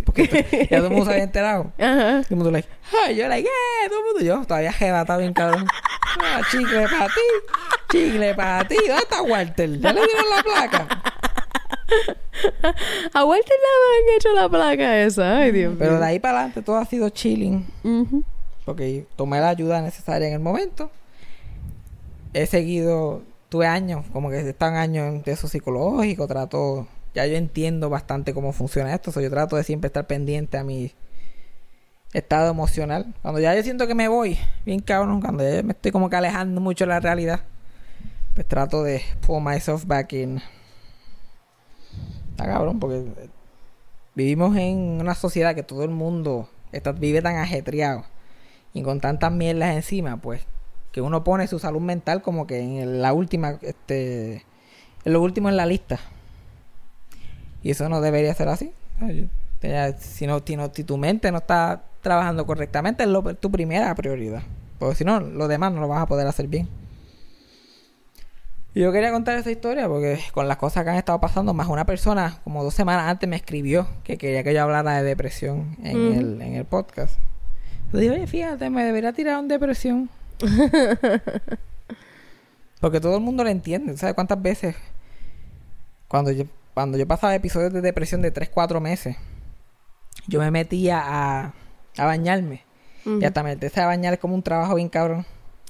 Porque ya todo el mundo se había enterado. Ajá. Todo el mundo like, ay, yo like, eh, todo el mundo, yo todavía jebatado bien cabrón. Ah, chicle para ti, chicle para ti. ¿Dónde está Walter? ¿Ya le dieron la placa? A Walter le han hecho la placa esa. Ay, Dios mío. Pero de ahí para adelante todo ha sido chilling. Porque tomé la ayuda necesaria en el momento. He seguido, tuve años, como que están años de eso psicológico, trato, ya yo entiendo bastante cómo funciona esto, so yo trato de siempre estar pendiente a mi estado emocional. Cuando ya yo siento que me voy, bien cabrón, cuando ya me estoy como que alejando mucho de la realidad, pues trato de pull myself back in. Está cabrón, porque eh, vivimos en una sociedad que todo el mundo está, vive tan ajetreado y con tantas mierdas encima, pues, que uno pone su salud mental como que en la última, este, en lo último en la lista. Y eso no debería ser así. Ya, Si, no, si, no- si tu mente no está trabajando correctamente, es lo, tu primera prioridad. Porque si no, lo demás no lo vas a poder hacer bien. Y yo quería contar esa historia porque con las cosas que han estado pasando, más una persona como dos semanas antes me escribió que quería que yo hablara de depresión en, el, en el podcast. Yo dije, oye, fíjate, me debería tirar en depresión. Porque todo el mundo lo entiende. ¿Sabes cuántas veces? Cuando yo, cuando yo pasaba episodios de depresión de 3, 4 meses, yo me metía a, a bañarme. Ujú. Y hasta meterse a bañar es como un trabajo bien cabrón.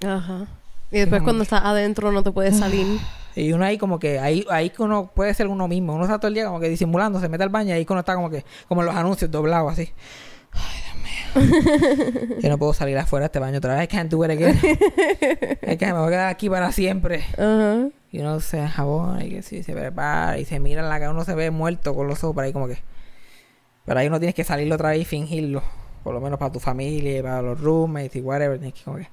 Ajá. Y después cuando estás adentro no te puedes salir. Y uno ahí como que, ahí, ahí que uno puede ser uno mismo. Uno está todo el día como que disimulando, se mete al baño y ahí uno está como que, como en los anuncios doblados así. Ay, Dios mío. Yo no puedo salir afuera de este baño otra vez. I can't do it again. es que me voy a quedar aquí para siempre. Ajá. Y uno se jabona y que sí, se prepara y se mira en la cara. Uno se ve muerto con los ojos por ahí como que. Pero ahí uno tienes que salirlo otra vez y fingirlo. Por lo menos para tu familia para los roommates y whatever. Tienes que como que...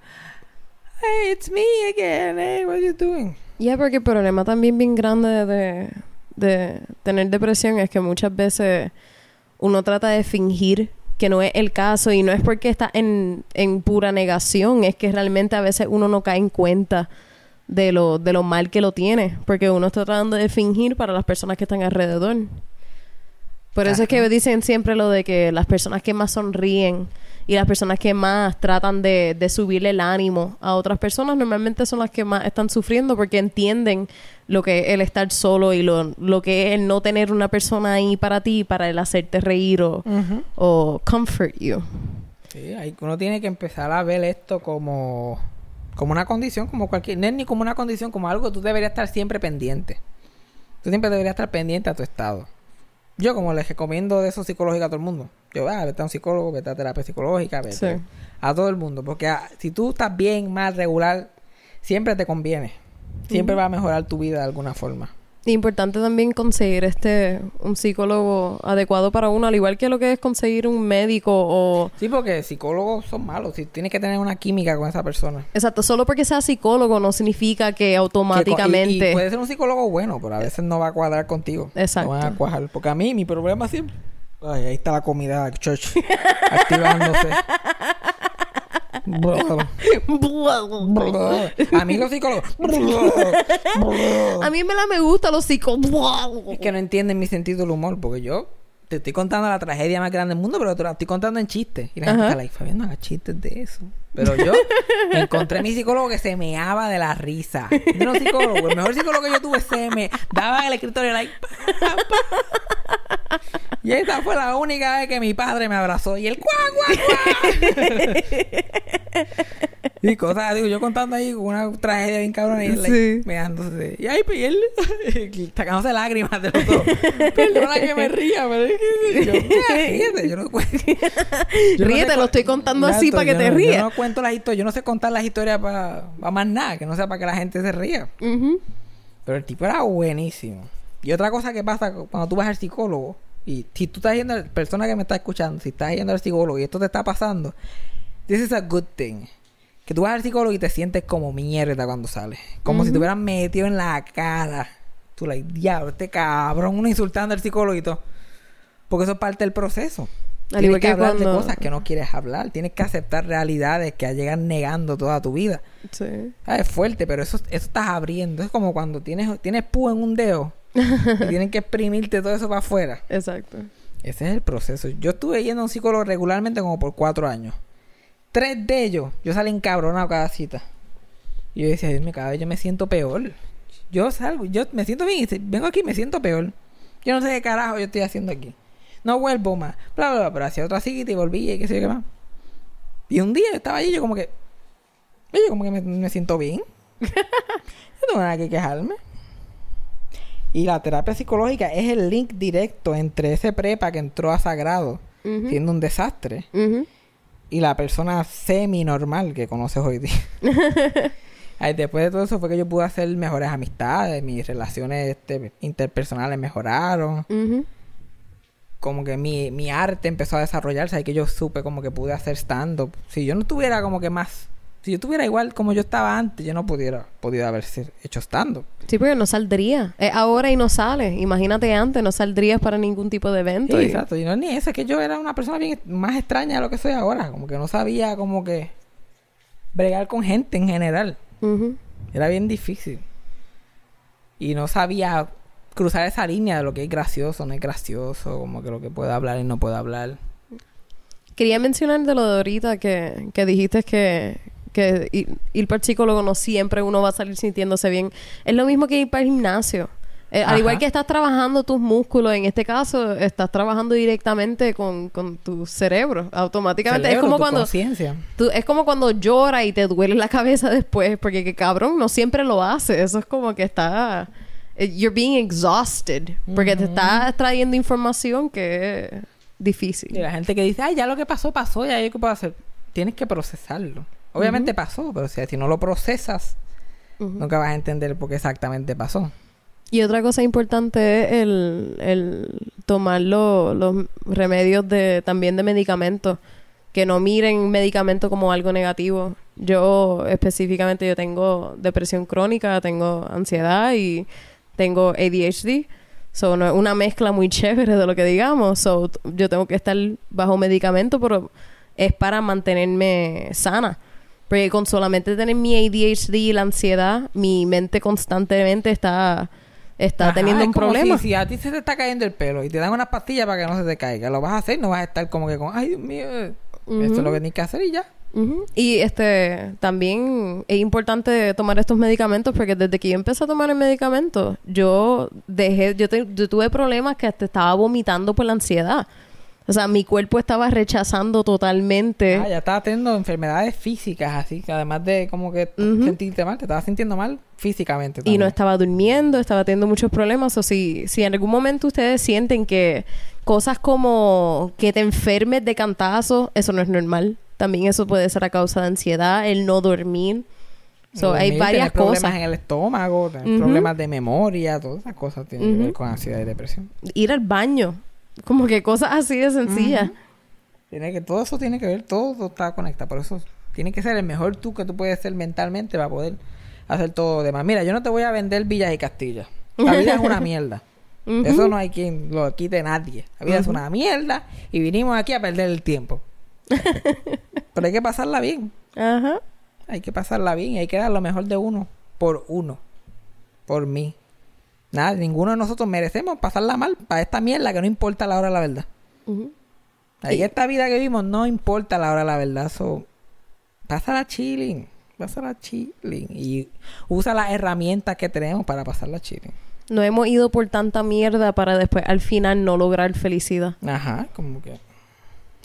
Hey, it's me again. Hey, what you doing? Ya, porque el problema también bien grande de, de tener depresión es que muchas veces uno trata de fingir que no es el caso y no es porque está en, en pura negación, es que realmente a veces uno no cae en cuenta de lo, de lo mal que lo tiene, porque uno está tratando de fingir para las personas que están alrededor. Por eso es que dicen siempre lo de que las personas que más sonríen y las personas que más tratan de, de subirle el ánimo a otras personas normalmente son las que más están sufriendo porque entienden lo que es el estar solo y lo, lo que es el no tener una persona ahí para ti para el hacerte reír o, o comfort you. Sí, ahí uno tiene que empezar a ver esto como, como una condición, como cualquier, no es ni como una condición, como algo que tú deberías estar siempre pendiente. Tú siempre deberías estar pendiente a tu estado. Yo como les recomiendo de eso psicológico a todo el mundo. Yo, ah, vete a un psicólogo, vete a terapia psicológica, vete Sí. a todo el mundo. Porque ah, si tú estás bien, mal, regular, siempre te conviene. Siempre va a mejorar tu vida de alguna forma. Importante también conseguir este un psicólogo adecuado para uno, al igual que lo que es conseguir un médico o Sí, porque psicólogos son malos. Si tienes que tener una química con esa persona. exacto, solo porque sea psicólogo no significa que Que co- y- automáticamente Y, puede ser un psicólogo bueno, pero a veces no va a cuadrar contigo. Exacto. No van a cuajar. Porque a mí, mi problema siempre. Ay, ahí está la comida, church. activándose. Amigos psicólogos. A mí me la me gusta los psicólogos. es que no entienden mi sentido del humor, porque yo te estoy contando la tragedia más grande del mundo, pero te la estoy contando en chistes. Y la gente Ajá. está like, Fabián, no hagas chistes de eso. Pero yo encontré a mi psicólogo que se meaba de la risa. Yo no psicólogo, el mejor psicólogo que yo tuve se me daba en el escritorio like. pa, pa. Y esta fue la única vez que mi padre me abrazó y el cuá, cuá, cuá. Y cosas, digo, yo contando ahí una tragedia bien cabrona y él like, Sí. meándose. Y ahí, pues, y él sacándose lágrimas de los dos. Perdona que me ría, pero es que yo, mira, ríete, yo no cuento. No Ríete, lo estoy contando así para que te rías. Yo no cuento las historias, yo no sé contar las historias para más nada, que no sea para que la gente se ría. Pero el tipo era buenísimo. Y otra cosa que pasa cuando tú vas al psicólogo, y si tú estás yendo, persona que me está escuchando, si estás yendo al psicólogo y esto te está pasando, this is a good thing. Que tú vas al psicólogo y te sientes como mierda cuando sales. Como si te hubieran metido en la cara. Tú, like, diablo, este cabrón, uno insultando al psicólogo y todo. Porque eso es parte del proceso. Al Tienes igual que que hablar de cosas que no quieres hablar. Tienes que aceptar realidades que llegan negando toda tu vida. Sí. Ah, Es fuerte, pero eso, eso estás abriendo. Es como cuando tienes, tienes púa en un dedo y tienes que exprimirte todo eso para afuera. Exacto. Ese es el proceso. Yo estuve yendo a un psicólogo regularmente como por cuatro años. Tres de ellos, yo salí encabronado cada cita. Y yo decía, Dios mío, cada vez yo me siento peor. Yo salgo, yo me siento bien vengo aquí y me siento peor. Yo no sé qué carajo yo estoy haciendo aquí. No vuelvo más. Bla, bla, bla. Pero hacía otra cita y volví y qué sé yo qué más. Y un día yo estaba allí y yo como que... Oye, como que me, me siento bien. no tengo nada que quejarme. Y la terapia psicológica es el link directo entre ese prepa que entró a Sagrado siendo un desastre y la persona semi-normal que conoces hoy día. Ay, después de todo eso fue que yo pude hacer mejores amistades, mis relaciones este, interpersonales mejoraron. Como que mi, mi arte empezó a desarrollarse, ahí que yo supe como que pude hacer stand-up. Si yo no tuviera como que más, si yo tuviera igual como yo estaba antes, yo no pudiera podido haber hecho stand-up. Sí, porque no saldría. Es ahora y no sale. Imagínate antes, no saldrías para ningún tipo de evento. Sí, y- exacto. Y no es ni eso, es que yo era una persona bien más extraña de lo que soy ahora. Como que no sabía como que bregar con gente en general. Era bien difícil. Y no sabía cruzar esa línea de lo que es gracioso, no es gracioso, como que lo que puede hablar y no puede hablar. Quería mencionar de lo de ahorita que, que dijiste que, que ir, ir para el psicólogo no siempre uno va a salir sintiéndose bien. Es lo mismo que ir para el gimnasio. Eh, al igual que estás trabajando tus músculos, en este caso estás trabajando directamente con, con tu cerebro, automáticamente. Cerebro, es como tu cuando tú- es como cuando llora y te duele la cabeza después, porque que cabrón no siempre lo hace. Eso es como que está you're being exhausted porque te está trayendo información que es difícil. Y la gente que dice, ay, ya lo que pasó, pasó, ya yo qué puedo hacer. Tienes que procesarlo. Obviamente pasó, pero si, si no lo procesas, nunca vas a entender por qué exactamente pasó. Y otra cosa importante es el, el tomar lo- los remedios de también de medicamentos. Que no miren medicamento como algo negativo. Yo específicamente yo tengo depresión crónica, tengo ansiedad y tengo ADHD. So, no es una mezcla muy chévere de lo que digamos. So, yo tengo que estar bajo medicamento, pero es para mantenerme sana. Porque con solamente tener mi ADHD y la ansiedad, mi mente constantemente está, está Ajá, teniendo es un como problema. Si, si a ti se te está cayendo el pelo y te dan unas pastillas para que no se te caiga, lo vas a hacer, no vas a estar como que con, ay, Dios mío, esto es lo que tienes que hacer y ya. Y este también es importante tomar estos medicamentos porque desde que yo empecé a tomar el medicamento, yo dejé, yo, te- yo tuve problemas que hasta estaba vomitando por la ansiedad. O sea, mi cuerpo estaba rechazando totalmente. Ah, ya estabas teniendo enfermedades físicas, así que además de como que Ujú. sentirte mal, te estabas sintiendo mal físicamente. y no estaba durmiendo, estaba teniendo muchos problemas. O si, si en algún momento ustedes sienten que cosas como que te enfermes de cantazo, eso no es normal. También eso puede ser a causa de ansiedad, el no dormir. So, Dormir, hay varias problemas cosas. en el estómago, tener problemas de memoria, todas esas cosas tienen que ver con ansiedad y depresión. Ir al baño. Como que cosas así de sencillas. Tiene que, todo eso tiene que ver, todo está conectado. Por eso tiene que ser el mejor tú que tú puedes ser mentalmente para poder hacer todo lo demás. Mira, yo no te voy a vender villas y castillas. La vida es una mierda. Eso no hay quien lo quite nadie. La vida es una mierda y vinimos aquí a perder el tiempo. Pero hay que pasarla bien. Ajá. Hay que pasarla bien y hay que dar lo mejor de uno por uno. Por mí. Nada, ninguno de nosotros merecemos pasarla mal para esta mierda que no importa la hora de la verdad. Ahí esta vida que vivimos no importa la hora de la verdad. So, pásala chilling. Pásala chilling. Y usa las herramientas que tenemos para pasarla chilling. No hemos ido por tanta mierda para después al final no lograr felicidad. Ajá, como que.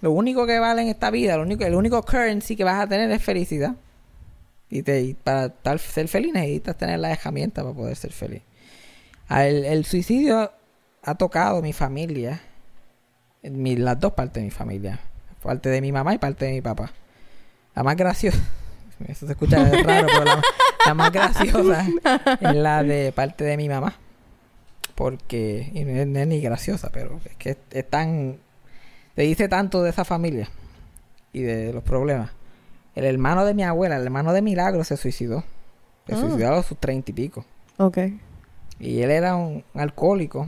Lo único que vale en esta vida, lo único, el único currency que vas a tener es felicidad. Y, te, y para estar, ser feliz necesitas tener las herramientas para poder ser feliz. El, el suicidio ha tocado mi familia. mi- las dos partes de mi familia. Parte de mi mamá y parte de mi papá. La más graciosa. Eso se escucha raro, pero la, la más graciosa es la de parte de mi mamá. Porque, y no es, no es ni graciosa, pero es que es tan. Te dice tanto de esa familia y de los problemas. El hermano de mi abuela, el hermano de Milagro, se suicidó. Se Ah. suicidó a los sus treinta y pico. Ok. Y él era un alcohólico.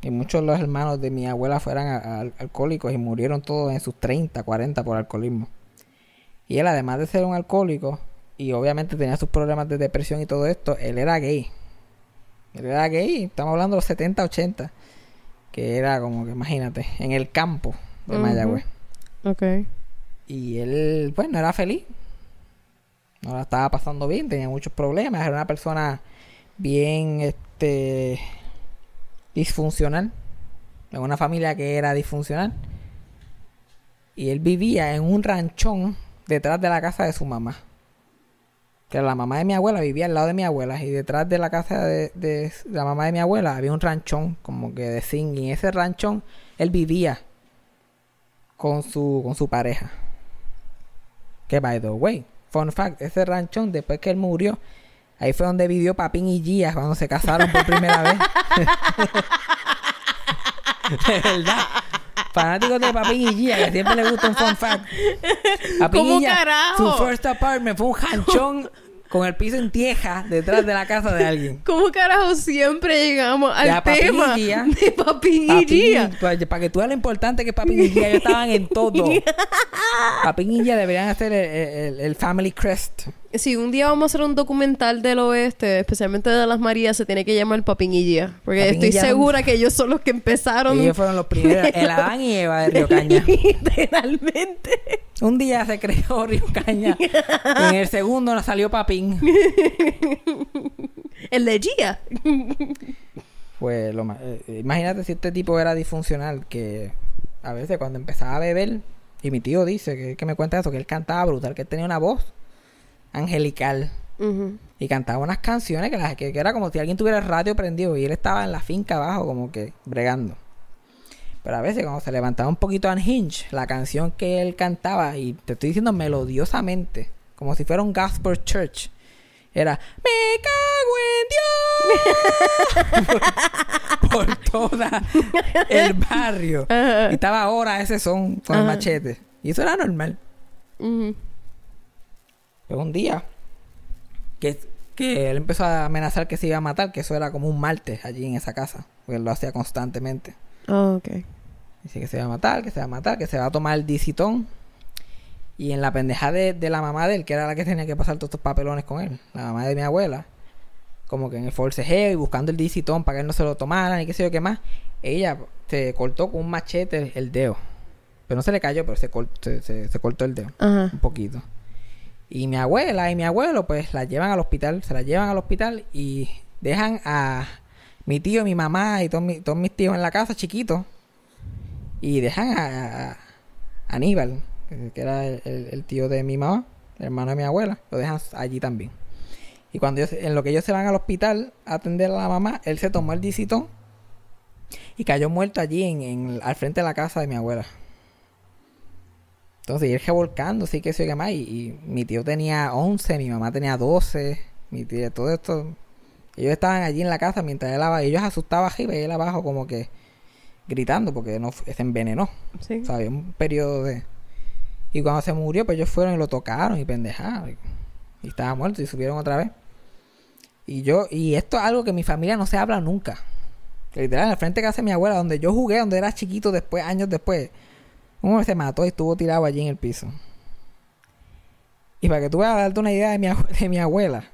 Y muchos de los hermanos de mi abuela fueran a- a- alcohólicos y murieron todos en sus 30, 40 por alcoholismo. Y él, además de ser un alcohólico, y obviamente tenía sus problemas de depresión y todo esto, él era gay. Él era gay, estamos hablando de los 70, 80. Que era como que, imagínate, en el campo de Ujú. Mayagüez. Ok. Y él, pues, no era feliz. No la estaba pasando bien, tenía muchos problemas. Era una persona bien, este, disfuncional. En una familia que era disfuncional. Y él vivía en un ranchón detrás de la casa de su mamá. Que la mamá de mi abuela vivía al lado de mi abuela. Y detrás de la casa de, de la mamá de mi abuela había un ranchón, como que de zinc. Y en ese ranchón él vivía con su, con su pareja. Que by the way, fun fact, ese ranchón, después que él murió, ahí fue donde vivió Papín y Gia cuando se casaron por primera vez. de verdad. Fanáticos de Papín y Gia, que siempre les gusta un fun fact. Papín ¿Cómo y Gia, carajo? su first apartment fue un ranchón con el piso en tieja detrás de la casa de alguien. ¿Cómo carajo siempre llegamos al y tema de Papín y Papín y- para, que tú veas lo importante que Papín y ellos estaban en todo. Papín y deberían hacer el, el- el Family Crest. Si un día vamos a hacer un documental del oeste, especialmente de las Marías, se tiene que llamar Papín y Gia. Porque estoy segura que ellos son los que empezaron Ellos fueron los primeros, el Adán y Eva de Río Caña. literalmente. Un día se creó Río Caña. y en el segundo nos salió Papín. El de Gia. Pues lo ma- eh, imagínate si este tipo era disfuncional, que a veces cuando empezaba a beber, y mi tío dice que, que me cuenta eso, que él cantaba brutal, que él tenía una voz angelical. Y cantaba unas canciones que, las, que, que era como si alguien tuviera el radio prendido y él estaba en la finca abajo como que bregando. Pero a veces cuando se levantaba un poquito unhinged, la canción que él cantaba, y te estoy diciendo melodiosamente, como si fuera un gospel church, era Me cago en Dios por, por toda el barrio. Y estaba ahora ese son con el machete. Y eso era normal. Pero un día que, que él empezó a amenazar que se iba a matar, que eso era como un martes allí en esa casa, porque él lo hacía constantemente. Ah, ok. Dice que se va a matar, que se va a matar, que se va a tomar el disitón. Y en la pendeja de, de la mamá de él, que era la que tenía que pasar todos estos papelones con él, la mamá de mi abuela, como que en el forcejeo y buscando el disitón para que él no se lo tomara ni qué sé yo qué más, ella se cortó con un machete el, el dedo. Pero no se le cayó, pero se, cort- se- se- se cortó el dedo Ajá. un poquito. Y mi abuela y mi abuelo, pues la llevan al hospital, se la llevan al hospital y dejan a mi tío, mi mamá y todos, mi- mis tíos en la casa, chiquitos. Y dejan a, Aníbal, que, era el tío de mi mamá, el hermano de mi abuela, lo dejan allí también. Y cuando ellos- en lo que ellos se van al hospital a atender a la mamá, él se tomó el disitón y cayó muerto allí en, en- al frente de la casa de mi abuela. Entonces, ir revolcando, sí que sé qué más. Y, y mi tío tenía 11, mi mamá tenía 12, mi tía, todo esto. Ellos estaban allí en la casa mientras él abajo. Ellos asustaban arriba y él abajo como que gritando porque no se envenenó. Sí. O sea, había un periodo de... Y cuando se murió, pues ellos fueron y lo tocaron y pendejaron. Y, y estaba muerto y subieron otra vez. Y yo, y esto es algo que mi familia no se habla nunca. Que Literal, en el frente de casa de mi abuela, donde yo jugué, donde era chiquito después, años después, un hombre se mató y estuvo tirado allí en el piso. Y para que tú veas darte una idea de mi, de mi abuela,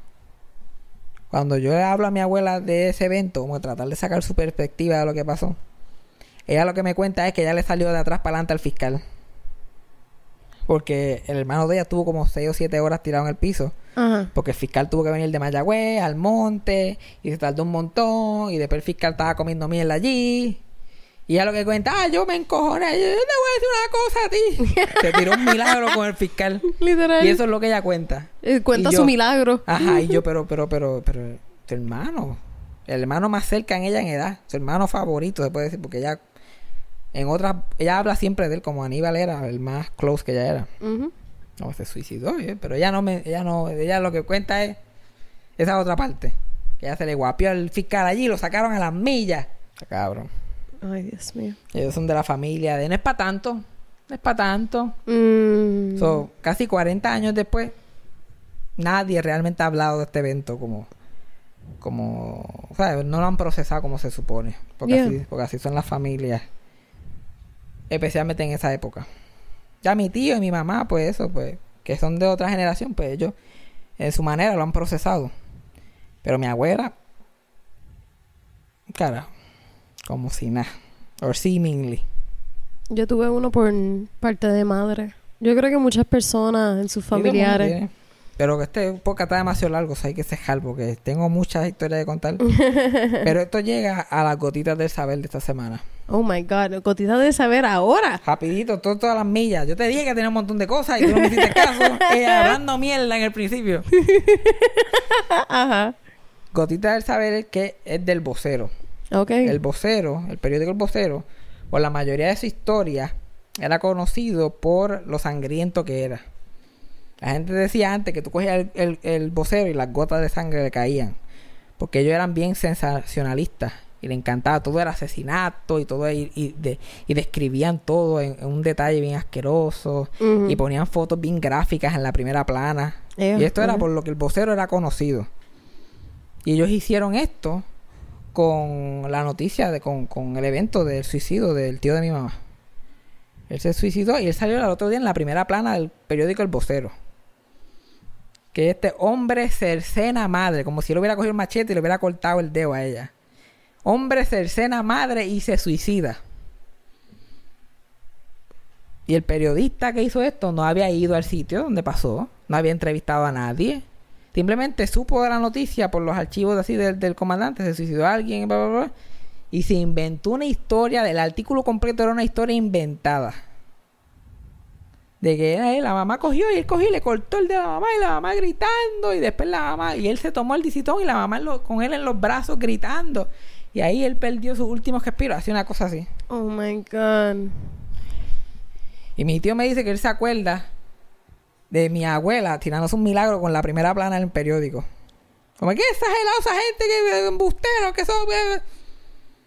cuando yo le hablo a mi abuela de ese evento, como tratar de sacar su perspectiva de lo que pasó, ella lo que me cuenta es que ella le salió de atrás para adelante al fiscal. Porque el hermano de ella estuvo como 6 o 7 horas tirado en el piso. Ajá. Porque el fiscal tuvo que venir de Mayagüez al monte y se tardó un montón. Y después el fiscal estaba comiendo miel allí. Y ella lo que cuenta, ah, yo me encojoné. Yo te voy a decir una cosa a ti. se tiró un milagro con el fiscal. Literal. Y eso es lo que ella cuenta. Eh, Cuenta y su yo- milagro. Ajá, y yo, pero, pero, pero, pero, tu hermano. El hermano más cerca en ella en edad. Su hermano favorito, se puede decir, porque ella, en otras, ella habla siempre de él como Aníbal era el más close que ella era. No, se suicidó, eh, pero ella no me, ella no, ella lo que cuenta es esa otra parte. Que ella se le guapió al fiscal allí lo sacaron a las millas. Cabrón. Ay, Dios mío. Ellos son de la familia de no es para tanto. No es para tanto. Mm. So, casi 40 años después, nadie realmente ha hablado de este evento como como, ¿sabes? No lo han procesado como se supone. Porque, Yeah. así, porque así son las familias. Especialmente en esa época. Ya mi tío y mi mamá, pues eso, pues, que son de otra generación, pues ellos en su manera lo han procesado. Pero mi abuela, cara, como si nada. Or seemingly. Yo tuve uno por parte de madre. Yo creo que muchas personas en sus familiares. Pero que este podcast está demasiado largo, o sea, hay que cejar porque tengo muchas historias de contar. Pero esto llega a las gotitas del saber de esta semana. Oh my God, cotita de saber ahora. Rapidito, todo- todas las millas. Yo te dije que tenía un montón de cosas y tú no me hiciste caso. Ella hablando mierda en el principio. Ajá. Gotitas del saber es que es del vocero. El vocero, el periódico El Vocero, por la mayoría de su historia, era conocido por lo sangriento que era. La gente decía antes que tú cogías el, el, el vocero y las gotas de sangre le caían. Porque ellos eran bien sensacionalistas. Y le encantaba. Todo era asesinato y todo. Y, y, de- y describían todo en, en un detalle bien asqueroso. Y ponían fotos bien gráficas en la primera plana. Y esto era por lo que el vocero era conocido. Y ellos hicieron esto con la noticia, de, con, con el evento del suicidio del tío de mi mamá. Él se suicidó y él salió el otro día en la primera plana del periódico El Vocero. Que este hombre cercena madre, como si él hubiera cogido el machete y le hubiera cortado el dedo a ella. Hombre cercena madre y se suicida. Y el periodista que hizo esto no había ido al sitio donde pasó, no había entrevistado a nadie. Simplemente supo de la noticia por los archivos así del, del comandante, se suicidó alguien, bla, bla, bla, y se inventó una historia, del artículo completo era una historia inventada. De que eh, la mamá cogió y él cogió y le cortó el de la mamá y la mamá gritando y después la mamá y él se tomó el disitón y la mamá lo- con él en los brazos gritando y ahí él perdió sus últimos respiros, así una cosa así. Oh my God. Y mi tío me dice que él se acuerda de mi abuela tirándose un milagro con la primera plana en el periódico. Como que exagerado esa gente que embusteros que son. eh".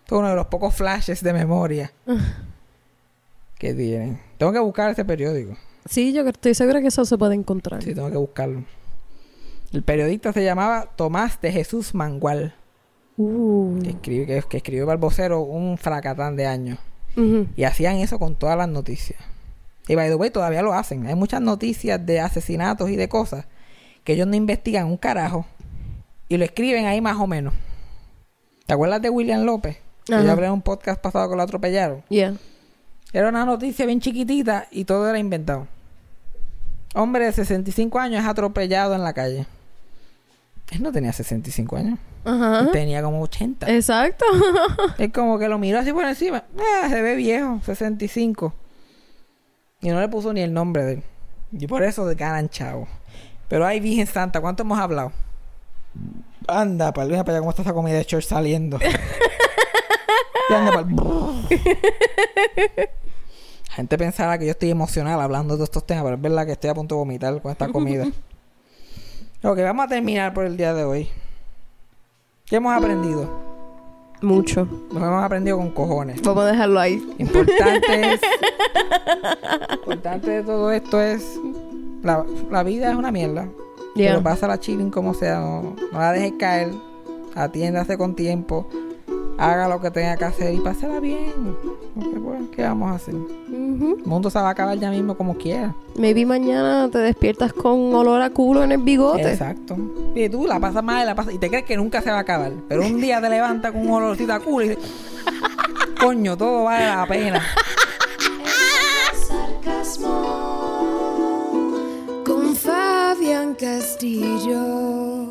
Es uno de los pocos flashes de memoria que tienen. Tengo que buscar ese periódico. Sí, yo estoy segura que eso se puede encontrar. Sí, tengo que buscarlo. El periodista se llamaba Tomás de Jesús Mangual, Uh. que, escribió, que, que escribió para el vocero un fracatán de años. Ujú. Y hacían eso con todas las noticias. Y by the way, todavía lo hacen. Hay muchas noticias de asesinatos y de cosas que ellos no investigan un carajo y lo escriben ahí más o menos. ¿Te acuerdas de William López? Que yo hablé en un podcast pasado que lo atropellaron. Yeah. Era una noticia bien chiquitita y todo era inventado. Hombre de 65 años es atropellado en la calle. Él no tenía 65 años. Ajá. Él tenía como 80. Exacto. Es como que lo miró así por encima. Ah, se ve viejo, 65. Y no le puso ni el nombre de él. Y por eso de ganan chavo. Pero ay, Virgen Santa, ¿cuánto hemos hablado? Anda, para para allá cómo está esa comida de church saliendo. Y anda La gente pensará que yo estoy emocional hablando de estos temas, pero es verdad que estoy a punto de vomitar con esta comida. ok, vamos a terminar por el día de hoy. ¿Qué hemos aprendido? Mucho. Nos hemos aprendido con cojones. Vamos a dejarlo ahí. Importante es. importante de todo esto es. La, la vida es una mierda. Yeah. Pero pasa la chilling como sea. No, no la dejes caer. Atiéndase con tiempo. Haga lo que tenga que hacer y pásala bien. Porque, pues, ¿Qué vamos a hacer? El mundo se va a acabar ya mismo como quiera. Maybe mañana te despiertas con olor a culo en el bigote. Exacto. Y tú la pasas mal y la pasas. Y te crees que nunca se va a acabar. Pero un día te levantas con un olorcito a culo y dices. Coño, todo vale la pena. Sarcasmo con Fabián Castillo.